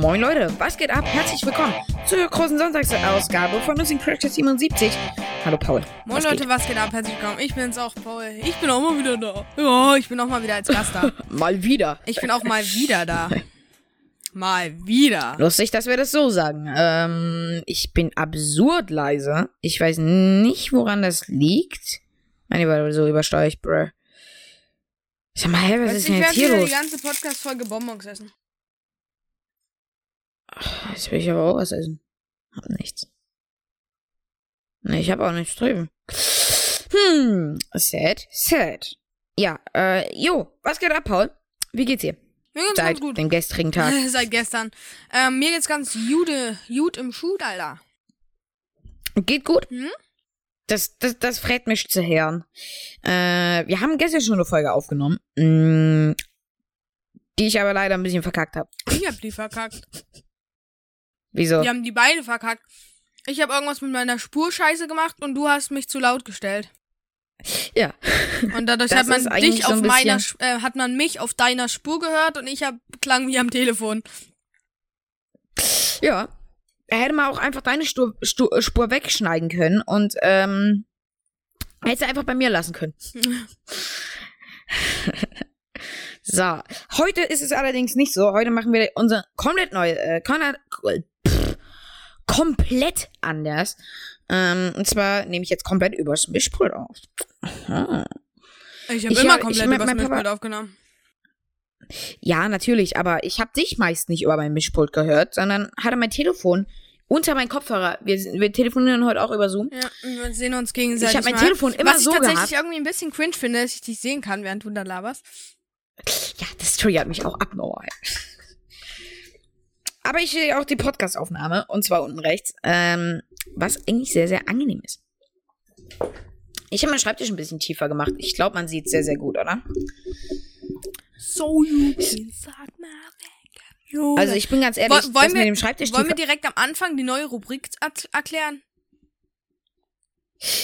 Moin Leute, was geht ab? Herzlich willkommen zur großen Sonntagsausgabe von Losing Practice 77. Hallo Paul. Moin was Leute, geht? was geht ab? Herzlich willkommen. Ich bin's auch, Paul. Ich bin auch mal wieder da. Ja, ich bin auch mal wieder als Gast da. Mal wieder. Ich bin auch mal wieder da. Mal wieder. Lustig, dass wir das so sagen. Ähm, ich bin absurd leise. Ich weiß nicht, woran das liegt. Meine Lieber, so übersteuere ich, bruh. Sag mal, hä, was ist denn ich jetzt werde hier wieder die los? ganze Podcast-Folge Bonbons essen. Jetzt will ich aber auch was essen. Hab nichts. Ne, ich hab auch nichts drüben. Hm, sad, sad. Ja, äh, jo, was geht ab, Paul? Wie geht's dir? Mir geht's Seit ganz gut. dem gestrigen Tag. Seit gestern. Ähm, mir geht's ganz jude, gut im Schuh, Alter. Geht gut? Hm? Das, das, das freut mich zu hören. Äh, wir haben gestern schon eine Folge aufgenommen, mh, die ich aber leider ein bisschen verkackt habe. Ich hab die verkackt. Wieso? Wir haben die beide verkackt. Ich habe irgendwas mit meiner Spur scheiße gemacht und du hast mich zu laut gestellt. Ja. Und dadurch Das hat man dich so auf ein meiner, äh, hat man mich auf deiner Spur gehört und ich hab klang wie am Telefon. Ja. Er hätte mal auch einfach deine Stu Stu Spur wegschneiden können und ähm, hätte sie einfach bei mir lassen können. so, heute ist es allerdings nicht so. Heute machen wir unser komplett neu, äh, komplett anders. Ähm, und zwar nehme ich jetzt komplett übers Mischpult auf. Aha. Ich habe Ich immer hab- ich- komplett mein- übers mein Papa- Mischpult aufgenommen. Ja, natürlich, aber ich habe dich meist nicht über mein Mischpult gehört, sondern hatte mein Telefon unter meinen Kopfhörer. Wir, wir telefonieren heute auch über Zoom. Ja, wir sehen uns gegenseitig. Ich hab mein mal. Telefon immer Was so ich tatsächlich gehabt. irgendwie ein bisschen cringe finde, dass ich dich sehen kann, während du da laberst. Ja, das triggert mich auch abnormal. Aber ich sehe auch die Podcast-Aufnahme, und zwar unten rechts, ähm, was eigentlich sehr, sehr angenehm ist. Ich habe meinen Schreibtisch ein bisschen tiefer gemacht. Ich glaube, man sieht sehr, sehr gut, oder? So you. Also ich bin ganz ehrlich, Woll- wollen das mit wir- dem Schreibtisch Wollen wir direkt am Anfang die neue Rubrik erklären?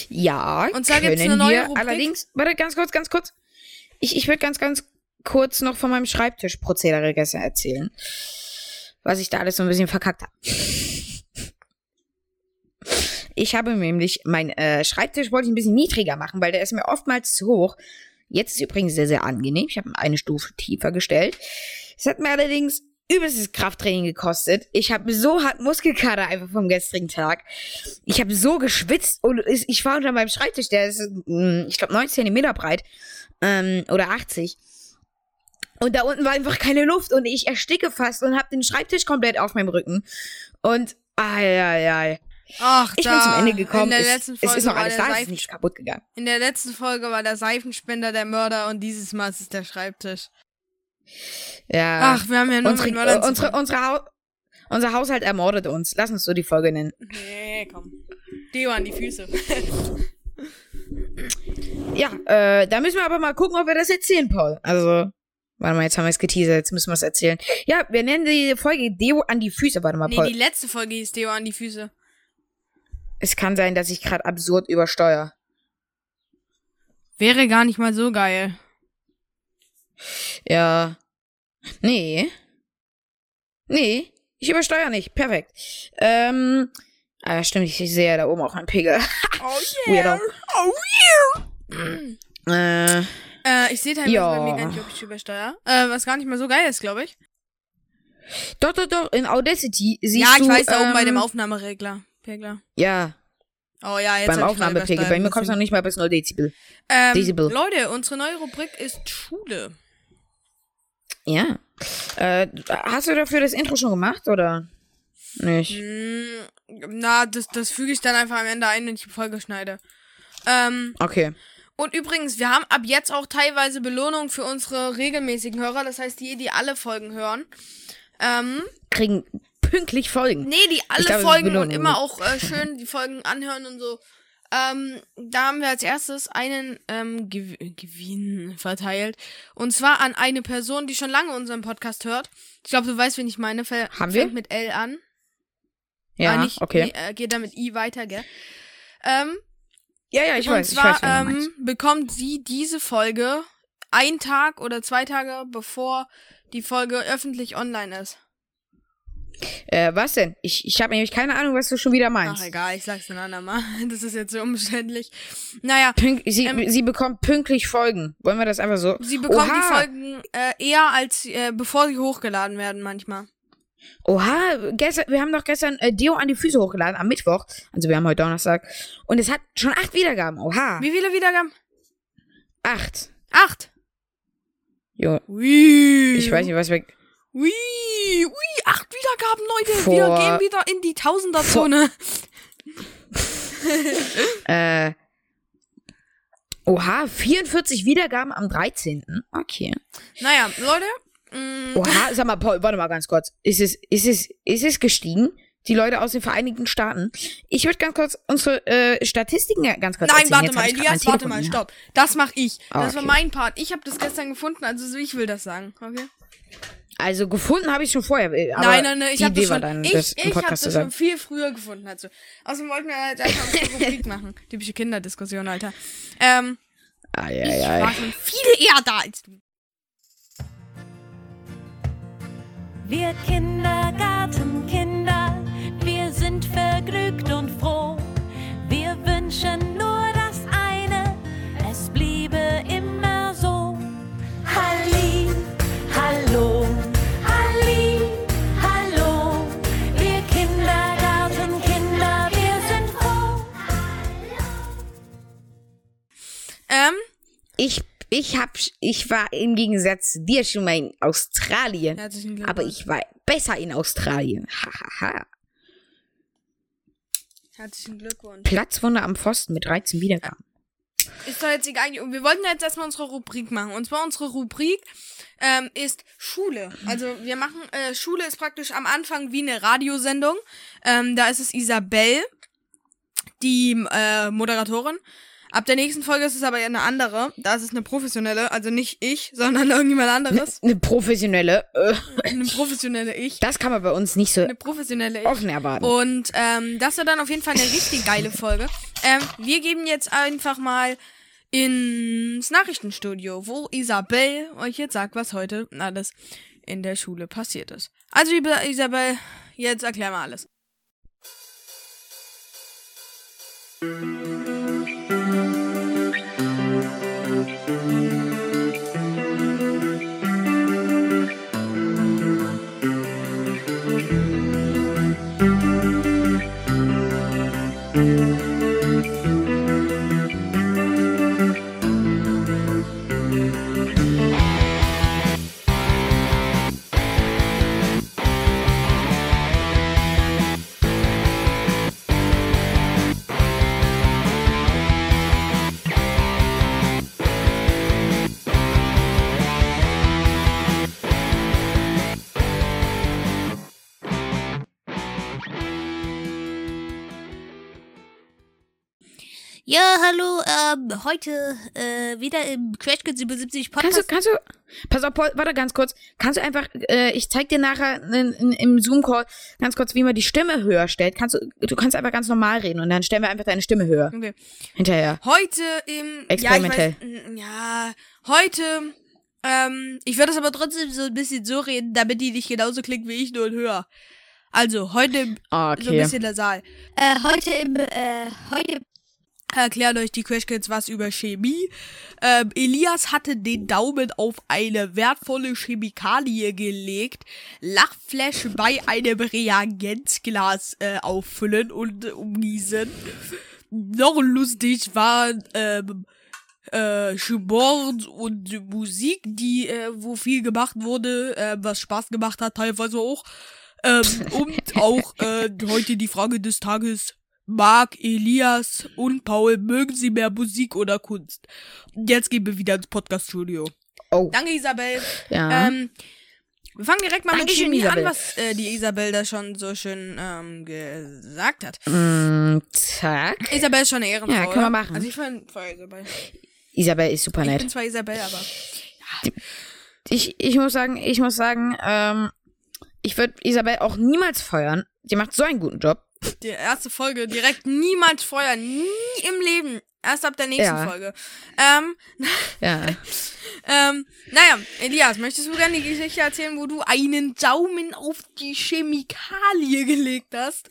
Ja, Und zwar können gibt's eine neue wir. Rubrik. Allerdings, warte, ganz kurz, ganz kurz. Ich, ich würde ganz, ganz kurz noch von meinem Schreibtischprozedere gestern erzählen. Was ich da alles so ein bisschen verkackt habe. Ich habe nämlich mein äh, Schreibtisch wollte ich ein bisschen niedriger machen, weil der ist mir oftmals zu hoch. Jetzt ist übrigens sehr, sehr angenehm. Ich habe ihn eine Stufe tiefer gestellt. Es hat mir allerdings übelstes Krafttraining gekostet. Ich habe so hart Muskelkater einfach vom gestrigen Tag. Ich habe so geschwitzt und es- ich war unter meinem Schreibtisch, der ist, mm, ich glaube, 9 Zentimeter breit ähm, oder 80. Und da unten war einfach keine Luft und ich ersticke fast und habe den Schreibtisch komplett auf meinem Rücken. Und, ai, ai, ai. Ach, Ich da, bin zum Ende gekommen. In der Es, letzten es Folge ist noch war alles der da, es ist nichts kaputt gegangen. In der letzten Folge war der Seifenspender der Mörder und dieses Mal ist es der Schreibtisch. Ja. Ach, wir haben ja nur unsere, mit Mördern äh, unsere, unsere Hau unser Haushalt ermordet uns. Lass uns so die Folge nennen. Nee, komm. Deo an die Füße. Ja, äh, da müssen wir aber mal gucken, ob wir das erzählen, Paul. Also, warte mal, jetzt haben wir es geteasert, jetzt müssen wir es erzählen. Ja, wir nennen die Folge Deo an die Füße. Warte mal, nee, Paul. die letzte Folge hieß Deo an die Füße. es kann sein, dass ich gerade absurd übersteuere. Wäre gar nicht mal so geil. Ja. Nee. Nee, ich übersteuere nicht. Perfekt. Ähm, ah, stimmt, ich sehe da oben auch einen Pegel. Oh Weirdo. Oh Äh, Äh, ich sehe teilweise Ja. bei mir gar nicht, ob ich übersteuere. Äh, was gar nicht mal so geil ist, glaube ich. doch, doch, doch, in Audacity siehst ja, ich du, weiß, da oben bei dem ähm, Aufnahmeregler. Regler. Ja, Oh ja, jetzt beim Aufnahmepegel. Bei mir kommst du noch nicht mal bis 0 Dezibel. Ähm, Dezibel. Leute, unsere neue Rubrik ist Schule. Ja. Äh, hast du dafür das Intro schon gemacht, oder? Nicht. Hm, na, das, das füge ich dann einfach am Ende ein, wenn ich die Folge schneide. Ähm, Okay. Und übrigens, wir haben ab jetzt auch teilweise Belohnung für unsere regelmäßigen Hörer. Das heißt, die, die alle Folgen hören. Ähm, Kriegen pünktlich Folgen. nee, die alle ist Folgen und immer auch äh, schön die Folgen anhören und so. Ähm, da haben wir als erstes einen ähm, Gew Gewinn verteilt. Und zwar an eine Person, die schon lange unseren Podcast hört. Ich glaube, du weißt, wen ich meine. Fäll- Haben wir? Fängt mit L an. Ja, Ah, nicht, okay. nee, äh, geht dann mit I weiter, gell? Ähm, Ja, ja, ich und weiß, zwar ich weiß, ähm, bekommt sie diese Folge einen Tag oder zwei Tage bevor die Folge öffentlich online ist. Äh, was denn? Ich, ich habe nämlich keine Ahnung, was du schon wieder meinst. Ach egal, ich sag's ein andermal. Das ist jetzt so umständlich. Naja, Pünk sie, Ähm, sie bekommt pünktlich Folgen. Wollen wir das einfach so? sie bekommt Oha. die Folgen äh, eher als äh, bevor sie hochgeladen werden manchmal. Oha, gestern, wir haben doch gestern äh, Deo an die Füße hochgeladen, am Mittwoch. Also wir haben heute Donnerstag. Und es hat schon acht Wiedergaben. Oha. Wie viele Wiedergaben? Acht. Acht. Jo, Ui. ich weiß nicht, was wir. Ui, ui, acht Wiedergaben, Leute. Vor- Wir gehen wieder in die Tausenderzone. Äh. Oha, 44 Wiedergaben am 13. Okay. Naja, Leute. Mm, Oha, sag mal, Paul, warte mal ganz kurz. Ist es, ist es, ist es gestiegen? Die Leute aus den Vereinigten Staaten. Ich würde ganz kurz unsere äh, Statistiken ganz kurz Nein, warte mal, hab ich Elias, warte mal, stopp. Das mach ich. Ah, Das war okay. mein Part. Ich habe das gestern gefunden, also ich will das sagen. Okay? Also gefunden habe ich schon vorher. äh, Aber nein, nein, nein, ich habe das war schon. dann, ich ich zu das schon viel früher gefunden, also. Außerdem wollten wir jetzt einfach eine Rubrik machen. Typische Kinderdiskussion, Alter. Ähm, Ai, ich ai, war ai. schon viel eher da als du. Wir Kindergartenkinder, wir sind vergnügt und froh. Wir wünschen nur das eine, es bliebe immer so. Halli, hallo, halli, hallo. Wir Kindergartenkinder, wir sind froh. Ähm, Ich, ich hab, ich war im Gegensatz zu dir schon mal in Australien. herzlichen Glückwunsch. Aber ich war besser in Australien. Hahaha. Herzlichen Glückwunsch. Platzwunder am Pfosten mit 13 Wiedergaben. Ist doch jetzt egal. Wir wollten jetzt erstmal unsere Rubrik machen. Und zwar unsere Rubrik ähm, ist Schule. Also wir machen, äh, Schule ist praktisch am Anfang wie eine Radiosendung. Ähm, da ist es Isabel, die äh, Moderatorin. Ab der nächsten Folge ist es aber eine andere. Da ist es eine professionelle, also nicht ich, sondern irgendjemand anderes. Eine professionelle, äh, Eine professionelle ich. das kann man bei uns nicht so Eine professionelle ich. offen erwarten. Und ähm, das wird dann auf jeden Fall eine richtig geile Folge. Ähm, wir geben jetzt einfach mal ins Nachrichtenstudio, wo Isabel euch jetzt sagt, was heute alles in der Schule passiert ist. Also, liebe Isabel, jetzt erklär mal alles. Ja, heute äh, wieder im Crash Kids 77 Kannst du, Podcast. kannst du, pass auf, Paul, warte ganz kurz. Kannst du einfach, äh, ich zeig dir nachher in, in, im Zoom-Call ganz kurz, wie man die Stimme höher stellt. Kannst du, du kannst einfach ganz normal reden und dann stellen wir einfach deine Stimme höher. Okay. Hinterher. Heute im. Experimentell. Ja, weiß, ja heute. Ähm, ich würde es aber trotzdem so ein bisschen so reden, damit die nicht genauso klingt wie ich, nur höher. Also, heute Ah, so ein okay. bisschen der Saal. Äh, heute im, äh, heute erklärt euch die Crash Kids was über Chemie. Ähm, Elias hatte den Daumen auf eine wertvolle Chemikalie gelegt, Lachflash bei einem Reagenzglas äh, auffüllen und umgießen. Noch lustig war ähm, äh, Sport und Musik, die äh, wo viel gemacht wurde, äh, was Spaß gemacht hat, teilweise auch. Ähm, und auch äh, heute die Frage des Tages. Marc, Elias und Paul, mögen Sie mehr Musik oder Kunst? Jetzt gehen wir wieder ins Podcast-Studio. Oh, Danke, Isabel. ja. Ähm, wir fangen direkt mal mit Dankeschön, Chemie Isabel. an, was äh, die Isabel da schon so schön ähm, gesagt hat. mm, zack. Isabel ist schon eine Ehrenfrau. Ja, können wir machen. Also ich fand feuer Isabel. Isabel ist super Ich nett. bin zwar Isabel, aber Ich, ich muss sagen, ich muss sagen, ähm, ich würde Isabel auch niemals feuern. Sie macht so einen guten Job. Die erste Folge direkt niemals vorher, nie im Leben. Erst ab der nächsten Ja. Folge. Ähm, Ja. ähm, naja, Elias, möchtest du gerne die Geschichte erzählen, wo du einen Daumen auf die Chemikalie gelegt hast?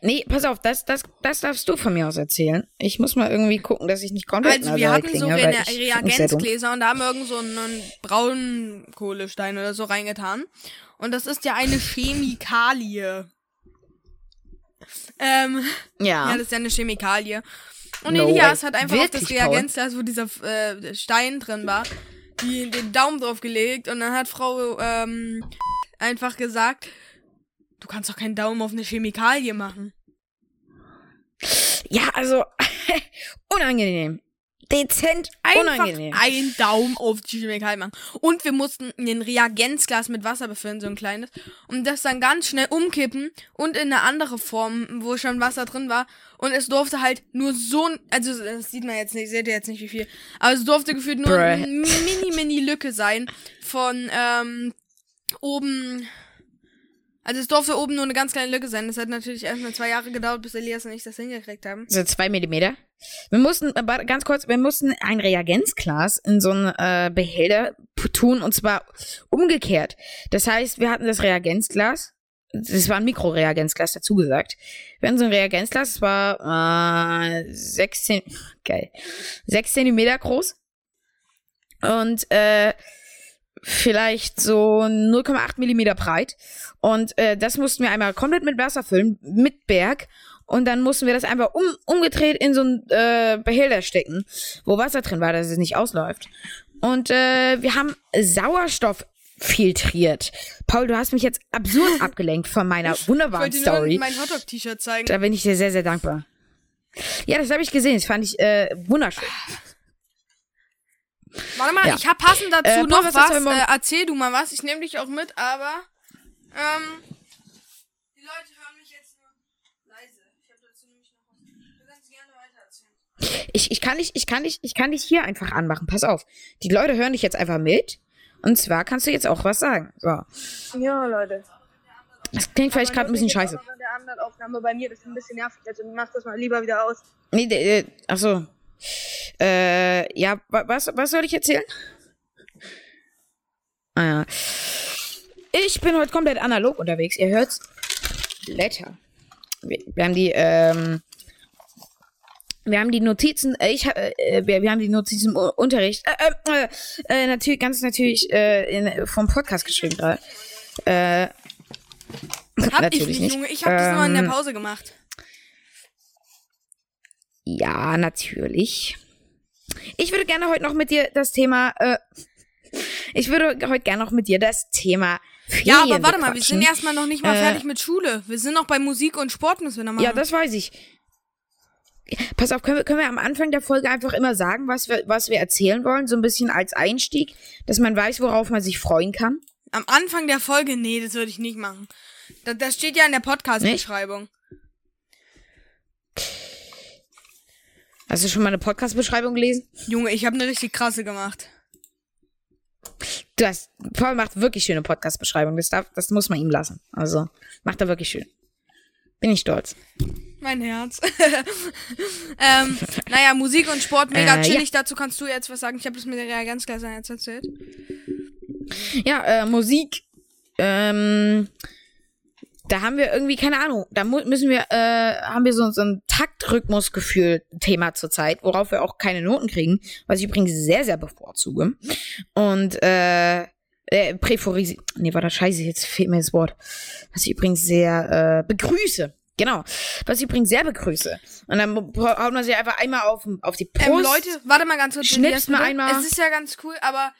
Nee, pass auf, das, das, das darfst du von mir aus erzählen. Ich muss mal irgendwie gucken, dass ich nicht komplett Also wir hatten so klinge, Re dumm. Reagenzgläser und da haben wir irgend so einen, einen Braunkohlestein oder so reingetan. Und das ist ja eine Chemikalie. Ähm, ja, Ja. das ist ja eine Chemikalie. Und No Elias way. hat einfach auf das Wirklich? Reagenzglas, wo dieser äh, Stein drin war, die, den Daumen drauf gelegt und dann hat Frau ähm, einfach gesagt, du kannst doch keinen Daumen auf eine Chemikalie machen. Ja, also unangenehm. Dezent Einfach unangenehm. einen Daumen auf die Chemikalie machen. Und wir mussten ein Reagenzglas mit Wasser befüllen, so ein kleines. Und das dann ganz schnell umkippen und in eine andere Form, wo schon Wasser drin war. Und es durfte halt nur so ein, also das sieht man jetzt nicht, seht ihr jetzt nicht wie viel. Aber es durfte gefühlt nur eine mini, mini Lücke sein von ähm, oben. Also es durfte oben nur eine ganz kleine Lücke sein. Das hat natürlich erstmal zwei Jahre gedauert, bis Elias und ich das hingekriegt haben. So zwei Millimeter. Wir mussten, aber ganz kurz, wir mussten ein Reagenzglas in so einen äh, Behälter tun und zwar umgekehrt. Das heißt, wir hatten das Reagenzglas, das war ein Mikroreagenzglas dazu gesagt. Wir hatten so ein Reagenzglas, das war äh, 16, geil, 6 Zentimeter groß und äh, vielleicht so 0,8 Millimeter breit. Und äh, das mussten wir einmal komplett mit Wasser füllen, mit Berg. Und dann mussten wir das einfach um, umgedreht in so einen äh, Behälter stecken, wo Wasser drin war, dass es nicht ausläuft. Und äh, wir haben Sauerstoff filtriert. Paul, du hast mich jetzt absurd abgelenkt von meiner Ich wunderbaren wollte Story. nur mein Hotdog-T-Shirt zeigen. Da bin ich dir sehr, sehr dankbar. Ja, das habe ich gesehen. Das fand ich äh, wunderschön. Warte mal, Ja. ich hab passend dazu Äh, noch was was. Äh, erzähl du mal was. Ich nehme dich auch mit, aber ähm, die Leute hören mich jetzt nur leise. Ich habe dazu nämlich noch was. Du kannst gerne weiter erzählen. Ich, ich kann dich, ich kann dich, ich kann dich hier einfach anmachen. Pass auf. Die Leute hören dich jetzt einfach mit. Und zwar kannst du jetzt auch was sagen. So. Ja, Leute. Das klingt vielleicht gerade ein bisschen scheiße. Bei der anderen Aufnahme bei mir, das ist ein bisschen nervig. Also mach das mal lieber wieder aus. Nee, äh, ach so. Äh, ja, wa- was, was soll ich erzählen? Ah ja. Ich bin heute komplett analog unterwegs. Ihr hört's. Blätter. Wir, wir haben die, ähm, wir haben die Notizen, äh, ich, äh, wir, wir haben die Notizen im Unterricht, äh, äh, äh, natürlich, ganz natürlich, äh, in, vom Podcast geschrieben gerade. Äh, Hab Natürlich ich nicht, nicht. Junge. Ich habe das nur in der Ähm, Pause gemacht. Ja, natürlich. Ich würde gerne heute noch mit dir das Thema, äh, ich würde heute gerne noch mit dir das Thema Ferien Ja, aber warte mal, wir sind erstmal noch nicht mal Äh, fertig mit Schule. Wir sind noch bei Musik und Sport müssen wir noch machen. Ja, das weiß ich. Pass auf, können wir, können wir am Anfang der Folge einfach immer sagen, was wir, was wir erzählen wollen, so ein bisschen als Einstieg, dass man weiß, worauf man sich freuen kann? Am Anfang der Folge, nee, das würde ich nicht machen. Das, das steht ja in der Podcast-Beschreibung. Hast du schon mal eine Podcast-Beschreibung gelesen? Junge, ich habe eine richtig krasse gemacht. Du hast, Paul macht wirklich schöne Podcast-Beschreibung. Das, darf, das muss man ihm lassen. Also, macht er wirklich schön. Bin ich stolz. Mein Herz. ähm, naja, Musik und Sport mega Äh, chillig. Dazu kannst du jetzt was sagen. Ich habe das mit der Reagenzgläser jetzt erzählt. Ja, äh, Musik. Ähm, da haben wir irgendwie, keine Ahnung, da müssen wir, äh, haben wir so, so ein Taktrhythmusgefühl-Thema zurzeit, worauf wir auch keine Noten kriegen, was ich übrigens sehr, sehr bevorzuge. Und, äh, äh präforisi nee, war das scheiße, jetzt fehlt mir das Wort. Was ich übrigens sehr, äh, begrüße. Genau. Was ich übrigens sehr begrüße. Und dann haut man sich einfach einmal auf, auf die Brust. Ähm, Leute, warte mal ganz kurz. Schnippst mal einmal. Es ist ja ganz cool, aber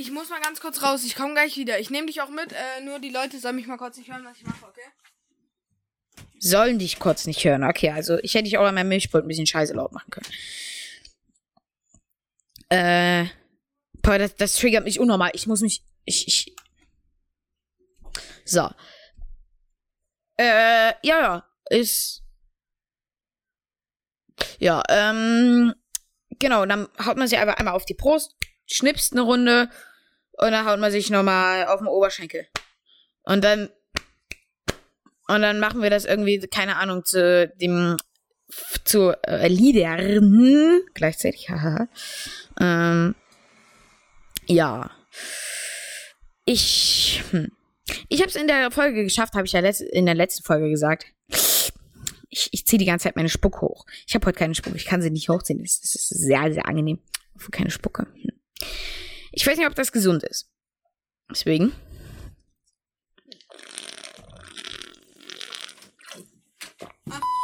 ich muss mal ganz kurz raus. Ich komme gleich wieder. Ich nehme dich auch mit. Äh, nur die Leute sollen mich mal kurz nicht hören, was ich mache, okay? sollen dich kurz nicht hören. Okay, also ich hätte dich auch an meinem Milchpult ein bisschen scheiße laut machen können. Äh, boah, das, das triggert mich unnormal. Ich muss mich, ich, ich. So. Äh, ja, ja, ist. Ja, ähm, genau, dann haut man sich einfach einmal auf die Brust, schnipst eine Runde und dann haut man sich nochmal auf den Oberschenkel. Und dann Und dann machen wir das irgendwie, keine Ahnung, zu dem zu äh, Liedern gleichzeitig. Haha. ähm, ja. Ich hm. ich habe es in der Folge geschafft, habe ich ja in der letzten Folge gesagt. Ich, ich ziehe die ganze Zeit meine Spucke hoch. Ich habe heute keine Spucke. Ich kann sie nicht hochziehen. Das, ist sehr, sehr angenehm. Keine Spucke. Hm. Ich weiß nicht, ob das gesund ist. Deswegen.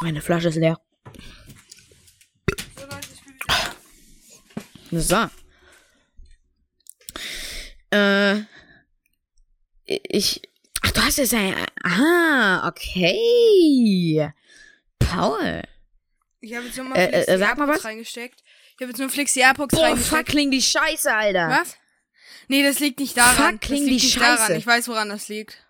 Meine Flasche ist leer. So. Äh. Ich. Ach, du hast jetzt ein. Ah, okay. Paul. Ich habe jetzt nur mal Äh, Flexi äh, sag mal was. reingesteckt. Ich habe jetzt nur Flexi Airpods Boah, fuck, klingt die Scheiße, Alter. Was? Nee, das liegt nicht daran. Fuck, das klingt liegt die nicht Scheiße. daran. Ich weiß, woran das liegt.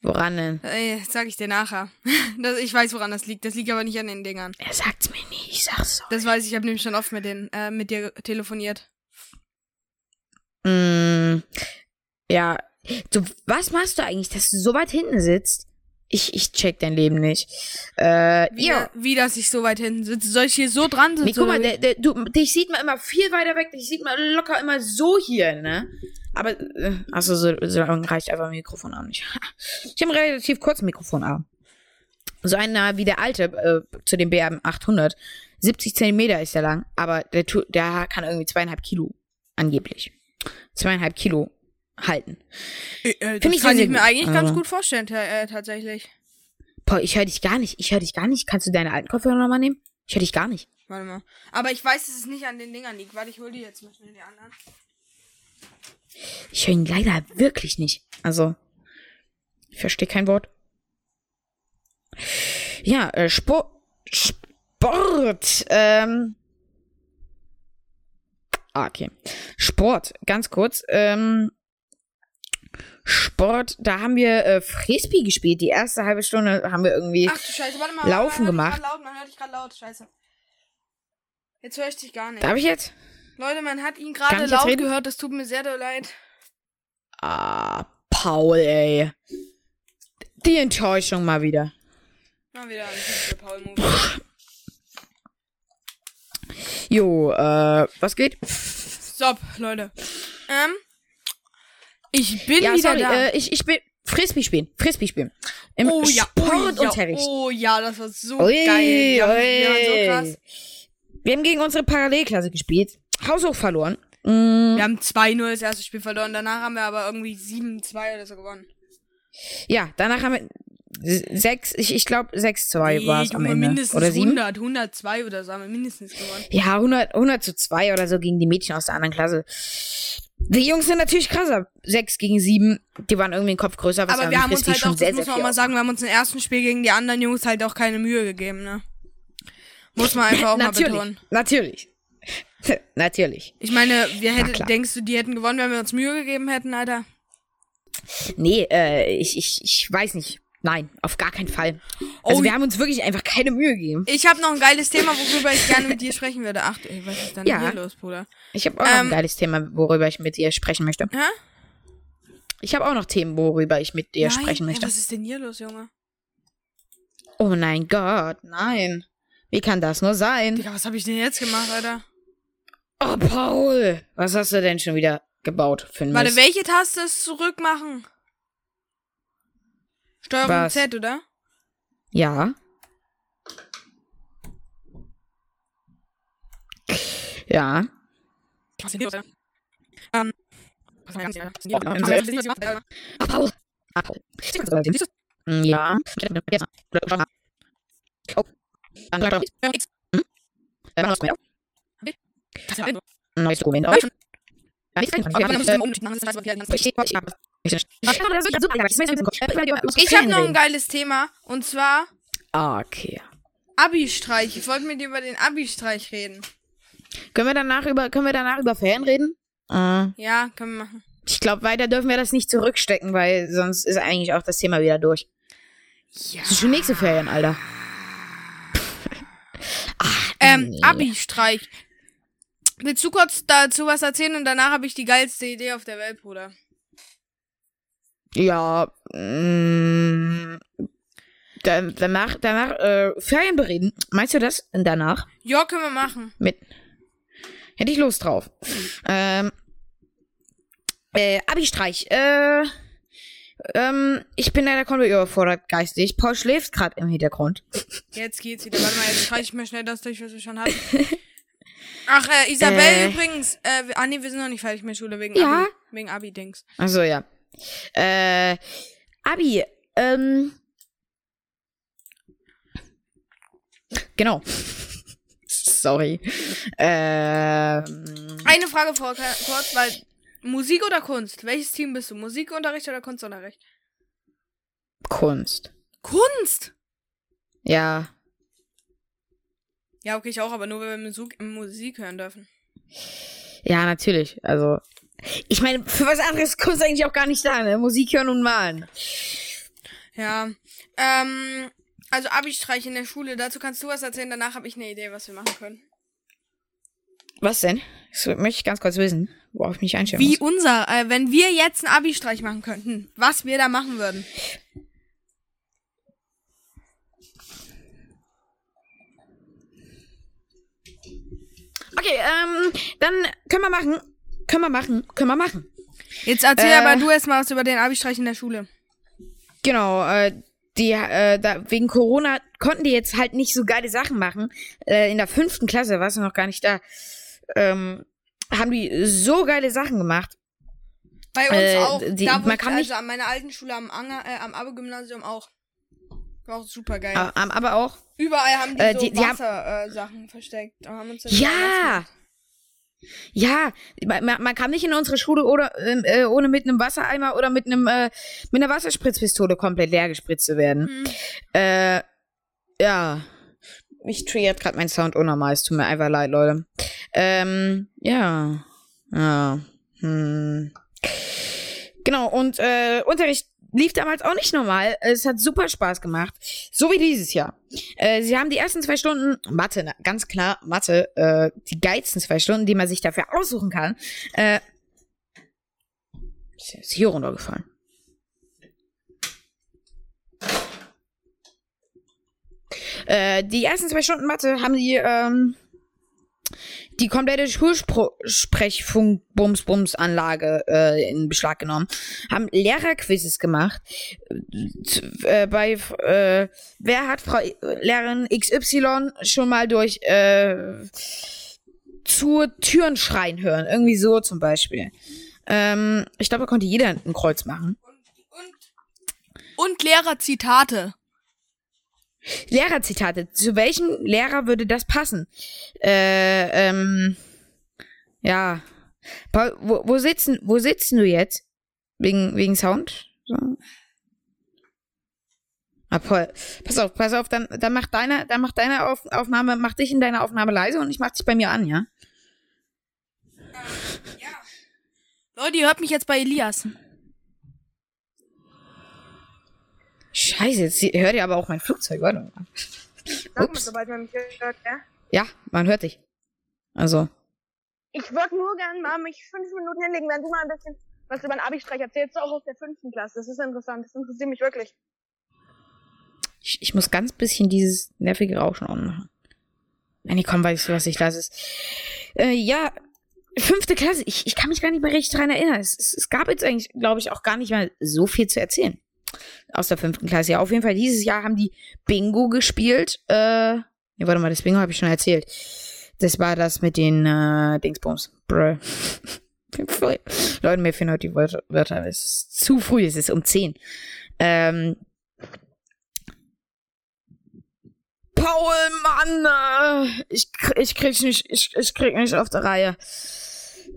Woran denn? Äh, sag ich dir nachher. Das, ich weiß, woran das liegt. Das liegt aber nicht an den Dingern. Er sagt's mir nicht, ich sag's doch. Das weiß ich. Ich habe nämlich schon oft mit, den, äh, mit dir telefoniert. Mm, ja. Du, was machst du eigentlich, dass du so weit hinten sitzt? Ich, ich check dein Leben nicht. Äh, Wie, ja. wie dass ich so weit hinten sitze. Soll ich hier so dran sitzen? Nee, guck mal, der, der, du, dich sieht man immer viel weiter weg, dich sieht man locker immer so hier, ne? Aber, äh, achso, so, so lang reicht einfach ein Mikrofonarm nicht. Ich habe einen relativ kurzen Mikrofonarm. So einer wie der alte, äh, zu dem BM 800. 70 Zentimeter ist der lang, aber der, der kann irgendwie zweieinhalb Kilo, angeblich. Zweieinhalb Kilo halten. äh, Find das ich kann sehr, ich mir gut. eigentlich ganz Also- gut vorstellen, äh, tatsächlich. Boah, ich höre dich gar nicht. Ich höre dich gar nicht. Kannst du deine alten Kopfhörer nochmal nehmen? Ich höre dich gar nicht. Warte mal. Aber ich weiß, dass es nicht an den Dingern liegt. Warte, ich hol die jetzt mal schnell die anderen. Ich höre ihn leider wirklich nicht. Also, ich verstehe kein Wort. Ja, äh, Sport. Sport. Ähm. Ah, okay. Sport, ganz kurz. Ähm, Sport, da haben wir äh, Frisbee gespielt. Die erste halbe Stunde haben wir irgendwie. Ach Scheiße, warte mal. Laufen man gemacht. Hört laut, man hört dich gerade laut, scheiße. Jetzt höre ich dich gar nicht. Darf ich jetzt? Leute, man hat ihn gerade laut reden? gehört, das tut mir sehr leid. Ah, Paul, ey. Die Enttäuschung mal wieder. Mal wieder ein Paul-Move. Jo, äh, was geht? Stopp, Leute. Ähm, ich bin Ja, wieder sorry, da. äh, ich, ich bin Frisbee spielen. Frisbee spielen. Im oh ja, oh ja, Sportunterricht. oh ja, das war so Ui, geil. Ja, wir waren so krass. Wir haben gegen unsere Parallelklasse gespielt. Haushoch verloren. Mm, Wir haben 2-0 das erste Spiel verloren, danach haben wir aber irgendwie 7-2 oder so gewonnen. ja, danach haben wir s- sechs, ich, ich glaube 6-2 war es am Ende. mindestens Oder sieben? 100, 102 oder so haben wir mindestens gewonnen. Ja, 100, 100 zu 2 oder so gegen die Mädchen aus der anderen Klasse. Die Jungs sind natürlich krasser. 6 gegen 7, die waren irgendwie einen Kopf größer, was Aber wir haben uns halt auch, sehr, das muss man auch mal sagen, wir haben uns im ersten Spiel gegen die anderen Jungs halt auch keine Mühe gegeben, ne? Muss man einfach auch mal betonen. natürlich. natürlich. Ich meine, wir hätten, denkst du, die hätten gewonnen, wenn wir uns Mühe gegeben hätten, Alter? Nee, äh, ich, ich, ich weiß nicht. Nein, auf gar keinen Fall. Also Oh, wir haben uns wirklich einfach keine Mühe gegeben. Ich habe noch ein geiles Thema, worüber ich gerne mit dir sprechen würde. Ach, ey, was ist denn Ja. hier los, Bruder? Ich habe auch noch ein Ähm, geiles Thema, worüber ich mit dir sprechen möchte. Hä? Ich habe auch noch Themen, worüber ich mit dir Nein, sprechen möchte. was ist denn hier los, Junge? Oh mein Gott, nein. Wie kann das nur sein? Digga, was habe ich denn jetzt gemacht, Alter? Oh, Paul. Was hast du denn schon wieder gebaut für ein Warte, welche Taste ist zurückmachen? Steuerung Was? Z, oder? Ja. Ja. Ähm. Ja. Neues Dokument. Ja, ich habe noch ein geiles Thema und zwar Ah, Okay. Abi-Streich. Ich wollte mit dir über den Abi-Streich reden. Können wir danach über, können wir danach über Ferien reden? Äh, Ja, können wir machen. ich glaube, weiter dürfen wir das nicht zurückstecken, weil sonst ist eigentlich auch das Thema wieder durch. Ja. Das ist schon nächste Ferien, Alter. Ach, Ähm, nee. Abi-Streich. Willst du kurz dazu was erzählen und danach habe ich die geilste Idee auf der Welt, Bruder. Ja, mm, dann, danach, danach, äh, Ferien bereden. Meinst du das? Danach? Ja, können wir machen. Mit. Hätte ich Lust drauf. Ähm. Äh, Abi-Streich. Äh. Ähm, ich bin leider komplett überfordert geistig. Paul schläft gerade im Hintergrund. Jetzt geht's wieder. Warte mal, jetzt streiche ich mir schnell das durch, was wir schon hatten. Ach, äh, Isabel Äh. übrigens. Äh, wir- ah, nee, wir sind noch nicht fertig mit Schule wegen Ja. Abi. Wegen Abi-Dings. Also ja. Äh, Abi, ähm. Genau. Sorry. Ähm. Eine Frage vor, kurz, weil Musik oder Kunst? Welches Team bist du? Musikunterricht oder Kunstunterricht? Kunst. Kunst! Ja. Ja, okay, ich auch, aber nur, wenn wir Musik, Musik hören dürfen. Ja, natürlich. Also. Ich meine, für was anderes ist Kunst eigentlich auch gar nicht da, ne? Musik hören und malen. Ja. Ähm, also Abi-Streich in der Schule. Dazu kannst du was erzählen. Danach habe ich eine Idee, was wir machen können. Was denn? Das möchte ich ganz kurz wissen, worauf ich mich einstellen Wie muss. unser, äh, wenn wir jetzt einen Abi-Streich machen könnten, was wir da machen würden. Okay, ähm, dann können wir machen. Können wir machen. Können wir machen. Jetzt erzähl Äh. aber du erstmal was über den Abi-Streich in der Schule. Genau, äh, die, äh, da, wegen Corona konnten die jetzt halt nicht so geile Sachen machen. Äh, in der fünften Klasse, warst du noch gar nicht da, ähm, haben die so geile Sachen gemacht. Bei uns Äh, auch. die- da, man kann also nicht- an meiner alten Schule am, Anger, äh, am Abo-Gymnasium auch. War auch super geil. Ah, ähm, aber auch. Überall haben die Äh, so die- Wassersachen äh, versteckt. Ja! Ja, man, man kann nicht in unsere Schule oder, ähm, äh, ohne mit einem Wassereimer oder mit einem äh, mit einer Wasserspritzpistole komplett leer gespritzt zu werden. Hm. Äh, ja. Mich triggert gerade mein Sound unnormal. Es tut mir einfach leid, Leute. Ähm, ja. Ja. Hm. Genau, und äh, Unterricht lief damals auch nicht normal. Es hat super Spaß gemacht. So wie dieses Jahr. Äh, sie haben die ersten zwei Stunden Mathe, na, ganz klar Mathe, äh, die geilsten zwei Stunden, die man sich dafür aussuchen kann. Äh, ist hier runtergefallen. Äh, die ersten zwei Stunden Mathe haben die ähm, die komplette Schulsprechfunk-Bums-Bums-Anlage äh, in Beschlag genommen, haben Lehrerquizzes gemacht. Äh, bei äh, wer hat Frau Lehrerin XY schon mal durch äh, zur Türen schreien hören? Irgendwie so zum Beispiel. Ähm, ich glaube, da konnte jeder ein Kreuz machen. Und Lehrerzitate. Lehrerzitate. Zu welchem Lehrer würde das passen? Äh, ähm, ja. Paul, wo, wo sitzen, wo sitzen du jetzt? Wegen, wegen Sound? So. Ah, Paul, pass auf, pass auf, dann, dann mach deine, dann mach deine Auf, Aufnahme, mach dich in deiner Aufnahme leise und ich mach dich bei mir an, ja? Leute, ihr hört mich jetzt bei Elias. Scheiße, jetzt hört ihr aber auch mein Flugzeug, warte mal. Sag mal, sobald man mich hört, ja? Ja, man hört dich. Also, Ich würde nur gerne mal mich fünf Minuten hinlegen, wenn du mal ein bisschen was über den Abi-Streich erzählst, auch aus der fünften Klasse. Das ist interessant. Das interessiert mich wirklich. Ich, ich muss ganz bisschen dieses nervige Rauschen auch machen. Nee, komm, weißt du, was ich lasse. Äh, ja, fünfte Klasse. Ich, ich kann mich gar nicht mehr richtig dran erinnern. Es, es, es gab jetzt eigentlich, glaube ich, auch gar nicht mehr so viel zu erzählen. Aus der fünften Klasse. Ja, auf jeden Fall, dieses Jahr haben die Bingo gespielt. Äh, ja, warte mal, das Bingo habe ich schon erzählt. Das war das mit den äh, Dingsbums. Brr. Leute, mir fehlen heute die Wörter. Es ist zu früh, es ist um 10. Ähm, Paul, Mann, äh, ich, ich krieg nicht, ich, ich krieg nicht auf der Reihe.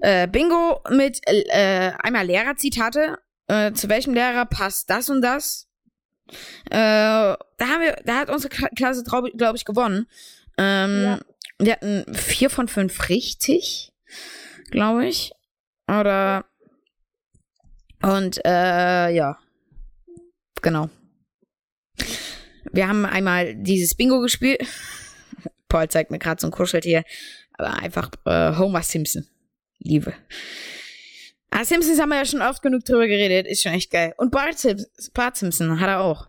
Äh, Bingo mit äh, einmal Lehrerzitate. Äh, zu welchem Lehrer passt das und das? Äh, da haben wir, da hat unsere Kla- Klasse, glaube glaub ich, gewonnen. Ähm, Ja. Wir hatten vier von fünf richtig, glaube ich. Oder und äh, ja, genau. Wir haben einmal dieses Bingo gespielt. Paul zeigt mir gerade so ein Kuscheltier. Aber einfach äh, Homer Simpson. Liebe. Ah, Simpsons haben wir ja schon oft genug drüber geredet. Ist schon echt geil. Und Bart, Simps Bart Simpson hat er auch.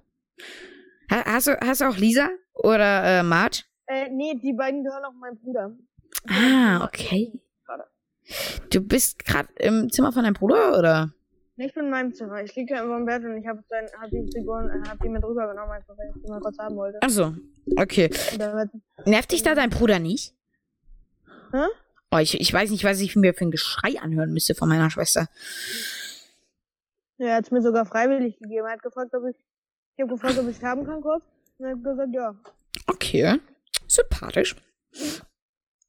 Ha hast, du, hast du auch Lisa oder äh, Marge? Äh, nee, die beiden gehören auch meinem Bruder. Ah, okay. Du bist gerade im Zimmer von deinem Bruder, oder? Ich bin in meinem Zimmer. Ich liege ja immer im Bett und ich habe hab die Figuren, äh, hab die mit rübergenommen, einfach weil ich die mal kurz haben wollte. Ach so, okay. Nervt dich da dein Bruder nicht? Hä? Oh, ich, ich weiß nicht, was ich mir für ein Geschrei anhören müsste von meiner Schwester. ja, er hat mir sogar freiwillig gegeben. Er hat gefragt, ob ich, ich habe gefragt, ob ich haben kann kurz. Und er hat gesagt, ja. Okay, sympathisch.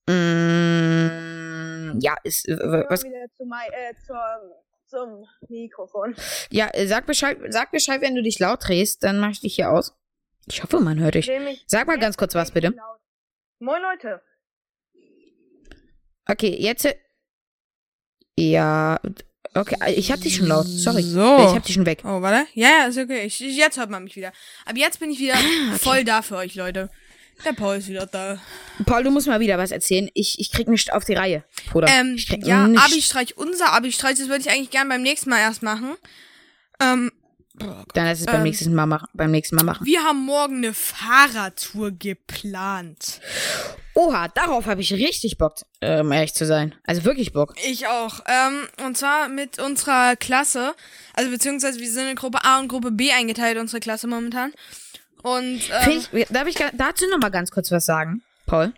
Mm, ja, ist, äh, was, wieder zu mein, äh, zur, zum Mikrofon. ja, äh, sag Bescheid, sag Bescheid, wenn du dich laut drehst, dann mach ich dich hier aus. Ich hoffe, man hört dich. Sag mal ganz kurz was, bitte. Moin Leute. Okay, jetzt. äh, Ja, okay, ich hab dich schon laut. Sorry. So. Ich hab dich schon weg. Oh, warte. Ja, ja, ist okay. Ich, jetzt hört man mich wieder. Aber jetzt bin ich wieder voll da für euch, Leute. Der Paul ist wieder da. Paul, du musst mal wieder was erzählen. Ich, ich krieg nicht auf die Reihe, Bruder. Ähm, ich krieg ja, nicht. Abi-Streich, unser Abi-Streich, das würde ich eigentlich gern beim nächsten Mal erst machen. Ähm, Dann lass es beim ähm, nächsten Mal machen. Beim nächsten Mal machen. wir haben morgen eine Fahrradtour geplant. Oha, darauf habe ich richtig Bock, um ehrlich zu sein. Also wirklich Bock. Ich auch. Ähm, und zwar mit unserer Klasse. Also beziehungsweise wir sind in Gruppe A und Gruppe B eingeteilt, unsere Klasse momentan. Und ähm, ich, darf ich dazu noch mal ganz kurz was sagen, Paul?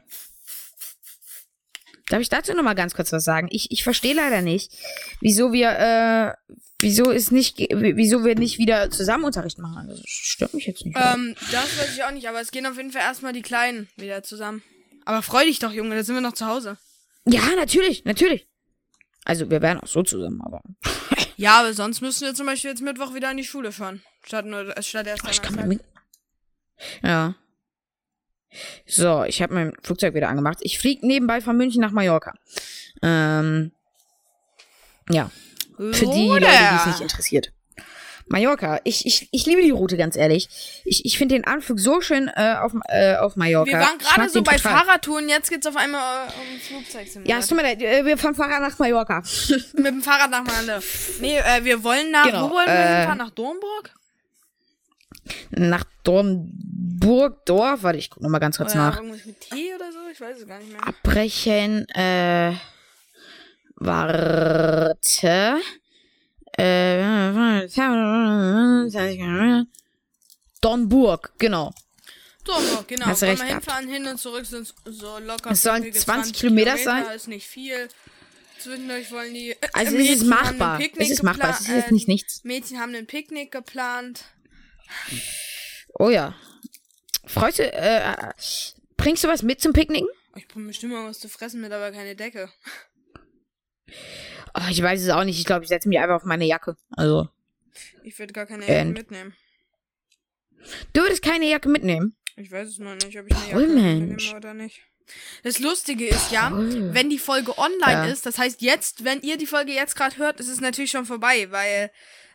Darf ich dazu noch mal ganz kurz was sagen? Ich, ich verstehe leider nicht, wieso wir, äh, wieso ist nicht, wieso wir nicht wieder zusammen Unterricht machen. Also, das stört mich jetzt nicht. ähm, das weiß ich auch nicht, aber es gehen auf jeden Fall erstmal die Kleinen wieder zusammen. Aber freu dich doch, Junge, da sind wir noch zu Hause. ja, natürlich, natürlich. Also, wir wären auch so zusammen, aber. Ja, aber sonst müssen wir zum Beispiel jetzt Mittwoch wieder in die Schule fahren. Statt nur, statt erst Ich kann mit. Ja. So, ich habe mein Flugzeug wieder angemacht. Ich fliege nebenbei von München nach Mallorca. Ähm, ja, für die Leute, die es nicht interessiert. Mallorca, ich, ich, ich liebe die Route, ganz ehrlich. Ich, ich finde den Anflug so schön äh, auf, äh, auf Mallorca. Wir waren gerade so bei total. Fahrradtouren, jetzt geht's auf einmal äh, um Flugzeugsimulator. Ja, es tut mir leid, äh, wir fahren Fahrrad nach Mallorca. Mit dem Fahrrad nach Malle. Nee, äh, wir wollen nach, Genau, wo wollen wir äh, hinfahren? Nach Dornburg? nach Dornburg, Dorf. Warte, ich guck noch mal ganz kurz Oder nach. irgendwas mit T oder so? Ich weiß es gar nicht mehr. abbrechen. Äh, warte. Äh, Dornburg, genau. Dornburg, genau. Hast Wollen recht wir hinfahren, hin und zurück sind so locker. Es sollen fluffige 20 Kilometer sein. ist nicht viel. Zwischendurch wollen die. Äh, Also es ist machbar. Es ist machbar. Es ist jetzt äh, nicht nichts. Mädchen haben ein Picknick geplant. Oh ja. Freust du, äh, bringst du was mit zum Picknicken? Ich bringe bestimmt mal was zu fressen mit, aber keine Decke. Oh, ich weiß es auch nicht. Ich glaube, ich setze mich einfach auf meine Jacke. Also, Ich würde gar keine Jacke And- mitnehmen. du würdest keine Jacke mitnehmen. Ich weiß es noch nicht, ob ich eine Jacke mitnehme oder nicht. Das Lustige ist ja, wenn die Folge online Ja. ist, das heißt jetzt, wenn ihr die Folge jetzt gerade hört, ist es natürlich schon vorbei, weil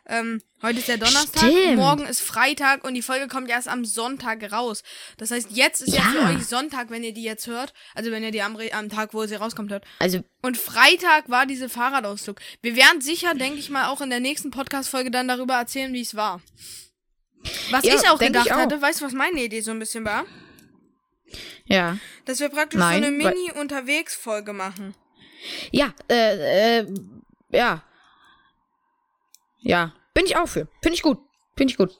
ähm, heute ist der Donnerstag, Stimmt. morgen ist Freitag und die Folge kommt erst am Sonntag raus. Das heißt, jetzt ist ja, Ja. für euch Sonntag, wenn ihr die jetzt hört, also wenn ihr die am, am Tag, wo sie rauskommt, hört. Also, Und Freitag war diese Fahrradausflug. Wir werden sicher, denke ich mal, auch in der nächsten Podcast-Folge dann darüber erzählen, wie es war. Was Ja, ich auch gedacht ich auch. hatte, weißt du, was meine Idee so ein bisschen war? Ja. Dass wir praktisch Nein, so eine Mini-Unterwegs-Folge machen. Ja, äh, äh, ja. Ja, bin ich auch für. Finde ich gut. Finde ich gut.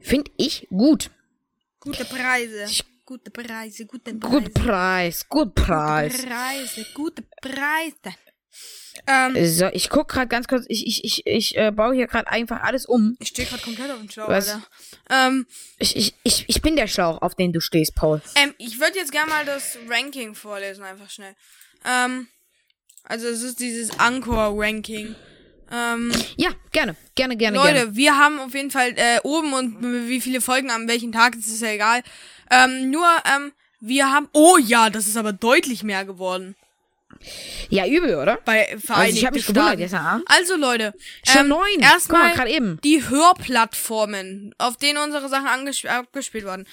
Finde ich gut. Gute Preise. Gute Preise, gute Preise. Gut Preis, gut Preis. Preise, gute Preise. Ähm, So, ich guck gerade ganz kurz, ich, ich, ich, ich äh, baue hier gerade einfach alles um. ich stehe gerade komplett auf dem Schlauch, Was? Alter. Ähm, Ich, ich, ich, ich bin der Schlauch, auf den du stehst, Paul. ähm, ich würde jetzt gerne mal das Ranking vorlesen, einfach schnell. Ähm, also es ist dieses Anchor-Ranking. Ähm, Ja, gerne, gerne, gerne, Leute, gerne. wir haben auf jeden Fall äh, oben und wie viele Folgen an welchem Tag, das ist ja egal. Ähm, nur, ähm, wir haben. Oh ja, das ist aber deutlich mehr geworden. Ja, übel, oder? Bei Also Vereinigten ich habe mich gewundert gestern Abend. Also Leute, Schon ähm, neun. Erstmal mal, gerade eben. die Hörplattformen, auf denen unsere Sachen abgespielt wurden.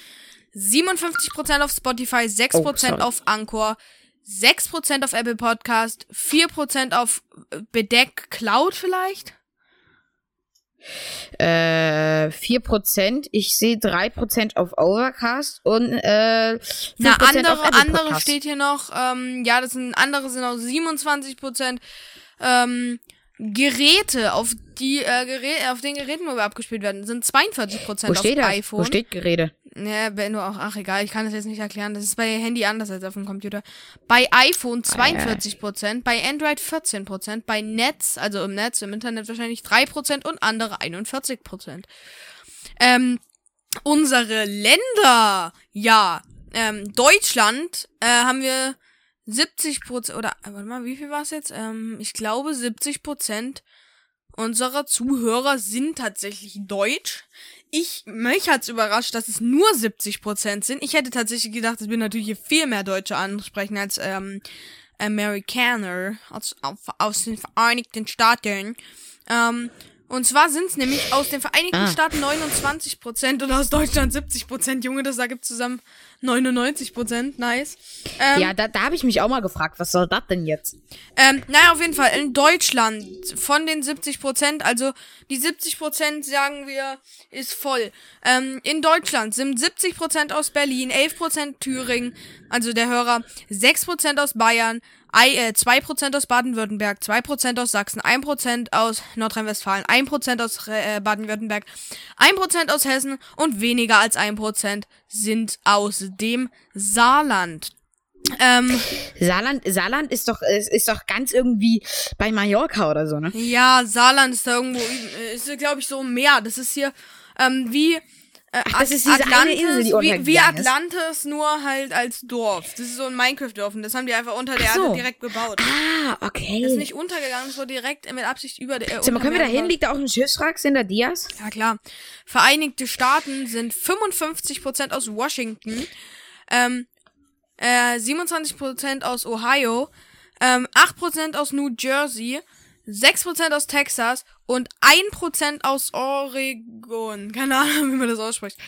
57% auf Spotify, 6% Oh, auf Anchor, 6% auf Apple Podcast, 4% auf äh, Bedeck Cloud vielleicht. Äh, 4%. Ich sehe 3% auf Overcast und äh, 5% Na, auf andere, Apple andere Podcast. steht hier noch, ähm, ja, das sind, andere sind auch 27 Prozent, ähm, Geräte, auf die, äh, Geräte, auf den Geräten, wo wir abgespielt werden, sind 42 Prozent Wo auf steht das? iPhone. Wo steht Gerede? Ja, wenn du auch, ach egal, ich kann das jetzt nicht erklären. Das ist bei Handy anders als auf dem Computer. Bei iPhone 42%, bei Android 14%, bei Netz, also im Netz, im Internet wahrscheinlich 3% und andere 41%. Ähm, unsere Länder, ja, ähm, Deutschland, äh, haben wir 70% oder, äh, warte mal, wie viel war es jetzt? Ähm, ich glaube 70% unserer Zuhörer sind tatsächlich deutsch. Ich, mich hat's überrascht, dass es nur 70% sind. Ich hätte tatsächlich gedacht, dass wir natürlich hier viel mehr Deutsche ansprechen als ähm, Amerikaner aus, aus den Vereinigten Staaten. Ähm, und zwar sind's nämlich aus den Vereinigten Ah. Staaten 29% und aus Deutschland 70%. Junge, das ergibt zusammen 99%. Nice. Ähm, ja, da, da habe ich mich auch mal gefragt, was soll das denn jetzt? ähm, naja, auf jeden Fall. In Deutschland von den 70 Prozent, also die 70 Prozent, sagen wir, ist voll. Ähm, in Deutschland sind 70 Prozent aus Berlin, 11 Prozent Thüringen, also der Hörer, 6 Prozent aus Bayern, äh, 2 Prozent aus Baden-Württemberg, 2 Prozent aus Sachsen, 1 Prozent aus Nordrhein-Westfalen, 1 Prozent aus äh, Baden-Württemberg, 1 Prozent aus Hessen und weniger als 1 Prozent sind aus dem Saarland. Ähm, Saarland, Saarland ist doch, ist, ist doch ganz irgendwie bei Mallorca oder so, ne? Ja, Saarland ist da irgendwo, äh, ist glaube ich so ein Meer. Das ist hier ähm, wie äh, Ach, das ist diese eine Insel, die wie, wie untergegangen ist. Atlantis, nur halt als Dorf. Das ist so ein Minecraft-Dorf und das haben die einfach unter der so. Erde direkt gebaut. Ah, okay. Das ist nicht untergegangen, das wurde direkt mit Absicht über der. Äh, mal, unterm können wir da hin? Liegt da auch ein Schiffswrack? Sind da Dias? Ja, klar. Vereinigte Staaten sind 55% aus Washington, ähm, äh, 27% aus Ohio, ähm, 8% aus New Jersey, 6% aus Texas und 1% aus Oregon. Keine Ahnung, wie man das ausspricht.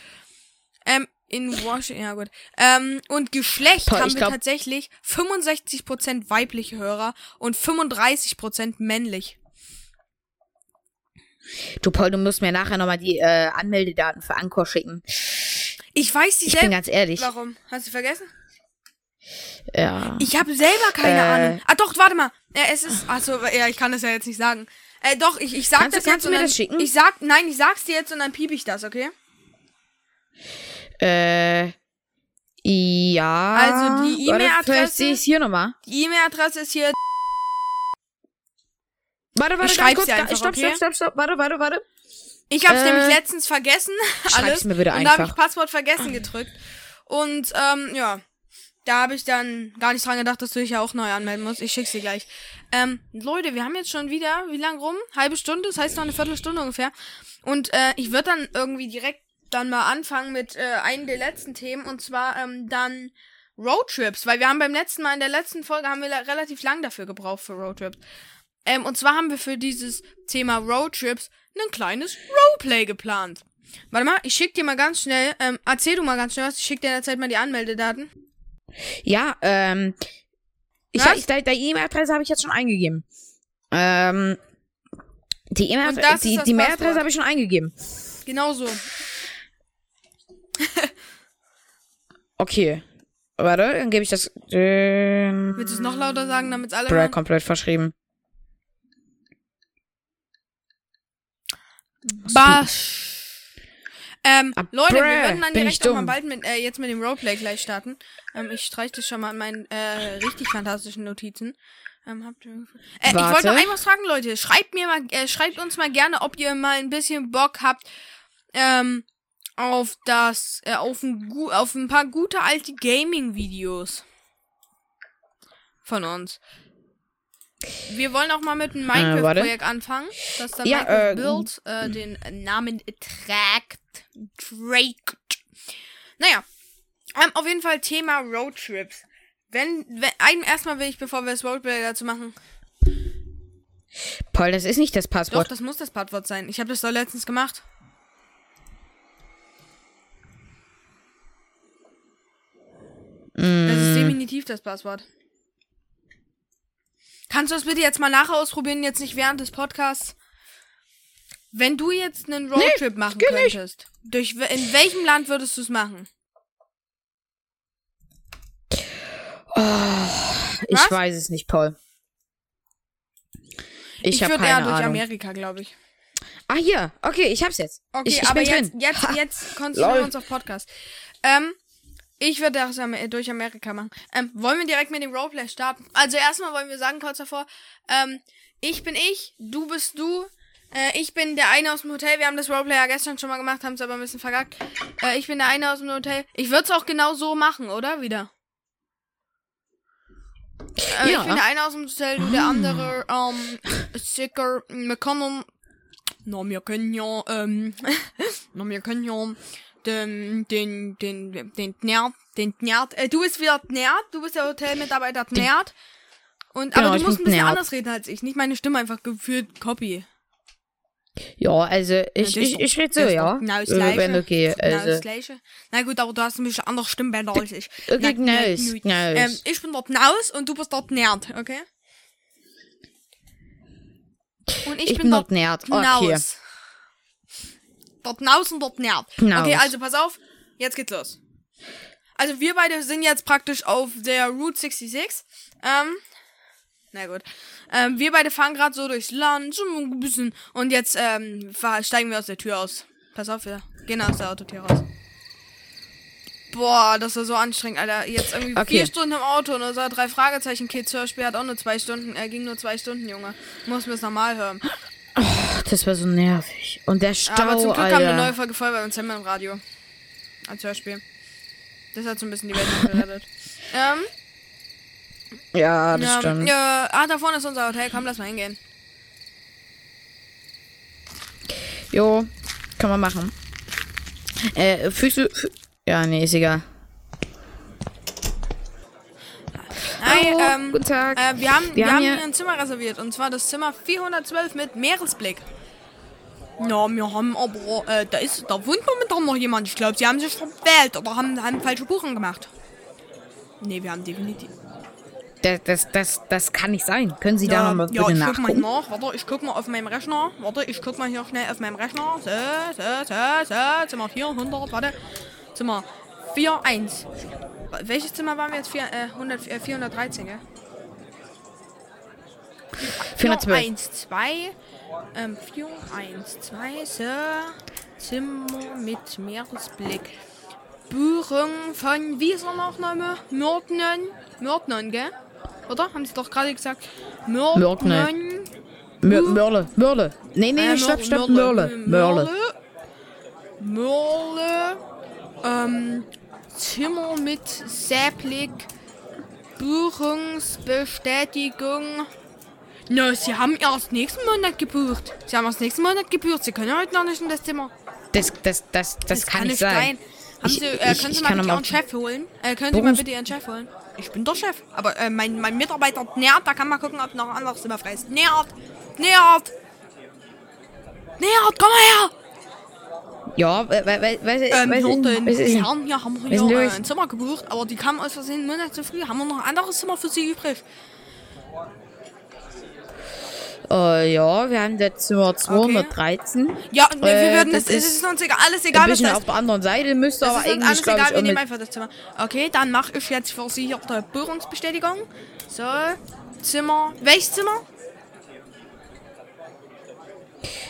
Ähm, in Washington, ja gut. Ähm, und Geschlecht Boah, haben wir glaub- tatsächlich 65% weibliche Hörer und 35% männlich. Du, Paul, du musst mir nachher nochmal die äh, Anmeldedaten für Anchor schicken. Ich weiß die Ich bin ganz ehrlich. Warum? Hast du vergessen? Ja. Ich habe selber keine Äh. Ahnung. Ah, doch, warte mal. Ja, es ist. Achso, ja, ich kann das ja jetzt nicht sagen. Äh, doch, ich, ich sag Kannst du- das jetzt. kannst du mir dann, das schicken? Ich sag, nein, ich sag's dir jetzt und dann piep ich das, okay? Äh. Ja. Also die E-Mail-Adresse- ich hier nochmal. Die E-Mail-Adresse ist hier. Warte, warte, Ich ganz kurz. einfach, stopp, okay? stopp, stopp, stopp. Warte, warte, warte. Ich hab's Äh, nämlich letztens vergessen. schreib's Alles. mir bitte und da habe einfach. ich Passwort vergessen gedrückt. Und, ähm, ja. Da habe ich dann gar nicht dran gedacht, dass du dich ja auch neu anmelden musst. Ich schick's dir gleich. Ähm, Leute, wir haben jetzt schon wieder, wie lang rum? Halbe Stunde, das heißt noch eine Viertelstunde ungefähr. Und äh, ich würde dann irgendwie direkt dann mal anfangen mit äh, einem der letzten Themen und zwar ähm, dann Roadtrips, weil wir haben beim letzten Mal in der letzten Folge haben wir la- relativ lang dafür gebraucht für Roadtrips. Ähm, und zwar haben wir für dieses Thema Roadtrips ein kleines Roleplay geplant. Warte mal, ich schick dir mal ganz schnell, ähm, erzähl du mal ganz schnell was, ich schick dir in der Zeit mal die Anmeldedaten. Ja, ähm. Ich, Was? ich, deine E-Mail-Adresse habe ich jetzt schon eingegeben. Ähm. Die E-Mail-Adresse, die, die Mailadresse habe ich schon eingegeben. Genau so. Okay. Warte, dann gebe ich das. Ähm, Willst du es noch lauter sagen, damit alle Bruh, komplett verschrieben. Basch. Ähm, Ah, Leute, wir bruh, würden dann direkt auch mal bald mit, äh, jetzt mit dem Roleplay gleich starten. Ähm, ich streiche das schon mal in meinen äh, richtig fantastischen Notizen. Ähm, habt ihr, äh, ich wollte noch einmal fragen, Leute. Schreibt mir mal, äh, schreibt uns mal gerne, ob ihr mal ein bisschen Bock habt, ähm, auf das, äh, auf ein, auf ein paar gute alte Gaming-Videos von uns. Wir wollen auch mal mit einem warte. Minecraft-Projekt anfangen, das dann Ja, Minecraft äh, Build äh, den Namen trägt. Trägt. Naja, ähm, auf jeden Fall Thema Roadtrips. Wenn, wenn erstmal will ich, bevor wir das Roleplay dazu machen, Paul, das ist nicht das doch, Passwort. das muss das Passwort sein. Ich habe das doch letztens gemacht. Das ist Mm, definitiv das Passwort. Kannst du das bitte jetzt mal nachher ausprobieren, jetzt nicht während des Podcasts? Wenn du jetzt einen Roadtrip machen geh nicht. könntest, durch, in welchem Land würdest du es machen? Ich Was? weiß es nicht, Paul. Ich, habe würde eher durch Ahnung. Amerika, glaube ich. Ah, hier. Okay, ich hab's jetzt. Okay, ich, ich aber bin jetzt, drin. jetzt, jetzt konzentrieren wir uns auf Podcast. Ähm, ich würde das durch Amerika machen. Ähm, wollen wir direkt mit dem Roleplay starten? Also erstmal wollen wir sagen kurz davor, ähm, ich bin ich, du bist du, äh, ich bin der eine aus dem Hotel. Wir haben das Roleplay ja gestern schon mal gemacht, haben es aber ein bisschen vergackt. Äh, ich bin der eine aus dem Hotel. Ich würde es auch genau so machen, oder? Wieder. Äh, Ja. Ich bin der eine aus dem Hotel, du der andere, ähm, sicker, wir können, na, wir können ja, ähm, na, wir können ja den, den, den, den Nerd, den Nerd, äh, du bist wieder Nerd, du bist der Hotelmitarbeiter Nerd. Und, Genau, aber ich du musst ein bisschen Nerd. anders reden als ich, nicht meine Stimme einfach gefühlt Copy. Ja, also ich, ist ich, ich rede so, ja. genau das Gleiche. Wenn okay. Genau das Also, Gleiche. Na gut, aber du hast ein bisschen andere Stimmbänder als ich. okay, Na, gut. nice. Ähm, ich bin dort Naus und du bist dort Nerd, okay? Und ich, ich bin dort Nerd. Okay. Naus. Dort Naus und dort Nerd. Naus. Okay, also pass auf, jetzt geht's los. Also wir beide sind jetzt praktisch auf der Route 66. Ähm, na gut. Ähm, wir beide fahren gerade so durchs Land, so ein bisschen. Und jetzt ähm, steigen wir aus der Tür aus. Pass auf, wir gehen aus der Autotür raus. Boah, das war so anstrengend, Alter. Jetzt irgendwie Okay. vier Stunden im Auto und unser drei Fragezeichen Kids Hörspiel hat auch nur zwei Stunden, äh, ging nur zwei Stunden, Junge. Muss mir das normal hören. Das war so nervig. Und der Stau, Aber zum Glück Alter. haben wir eine neue Folge voll bei uns im Radio. Als Hörspiel. Das hat so ein bisschen die Welt gerettet. ähm, Ja, das ja, stimmt. ja, ah, da vorne ist unser Hotel. Komm, lass mal hingehen. Jo, kann man machen. Äh, fühlst du... Ja, nee, ist egal. Hi, Hallo, ähm, guten Tag. Äh, wir haben, wir Wir haben hier ein Zimmer reserviert. Und zwar das Zimmer 412 mit Meeresblick. Ja, wir haben aber, äh, da ist, da wohnt momentan noch jemand. Ich glaube, sie haben sich verwählt oder haben, haben falsche Buchung gemacht. Nee, wir haben definitiv. Das, das, das, das kann nicht sein. Können Sie da Ja, nochmal ja, bitte ich guck mal nach. Warte, ich guck mal auf meinem Rechner. Warte, ich guck mal hier schnell auf meinem Rechner. So, so, so, so. Zimmer 400, warte. Zimmer 41. Welches Zimmer waren wir jetzt? Vier, äh, 100, äh, 413, gell? 412. 1, 2. Ähm, 4, 1, 2, so. Zimmer mit Meeresblick. Buchung von, wie ist der Nachname? Mörtnen. Mörtnen, gell? Oder? Haben sie doch gerade gesagt. Mör Mörle, Mörle. Nee, nee, Äh, stopp, stopp, Mörle. Mörle. Mörle. Ähm, Zimmer mit Säblick. Buchungsbestätigung. Na, sie haben erst nächsten Monat gebucht. Sie haben erst nächsten Monat gebucht. Sie können heute noch nicht in das Zimmer. Das, das, das, das, kann nicht sein. Haben Ich- Sie, äh, ich- können ich Sie mal kann bitte Ihren Chef holen? Äh, können Sie mal bitte Ihren Chef holen? Ich bin der Chef. Aber äh, mein, mein Mitarbeiter Nerd, da kann man gucken, ob noch ein anderes Zimmer frei ist. Nerd! Nerd! Nerd, komm mal her! Ja, weil, weil, weil, weil, Ähm, weil, hier, den, denn? Herren hier haben Was hier äh, ein Zimmer gebucht, aber die kamen aus Versehen einen Monat zu früh. Haben wir noch ein anderes Zimmer für Sie übrig? Äh, ja, wir haben das Zimmer 213. Ja, nee, wir Äh, würden das das, es ist ist uns egal, alles Ein egal, was bisschen das auf der anderen Seite müsste aber eigentlich, alles egal, ich, wir nehmen einfach das Zimmer. Okay, dann mache ich jetzt für Sie hier die Buchungsbestätigung. So, Zimmer. Welches Zimmer?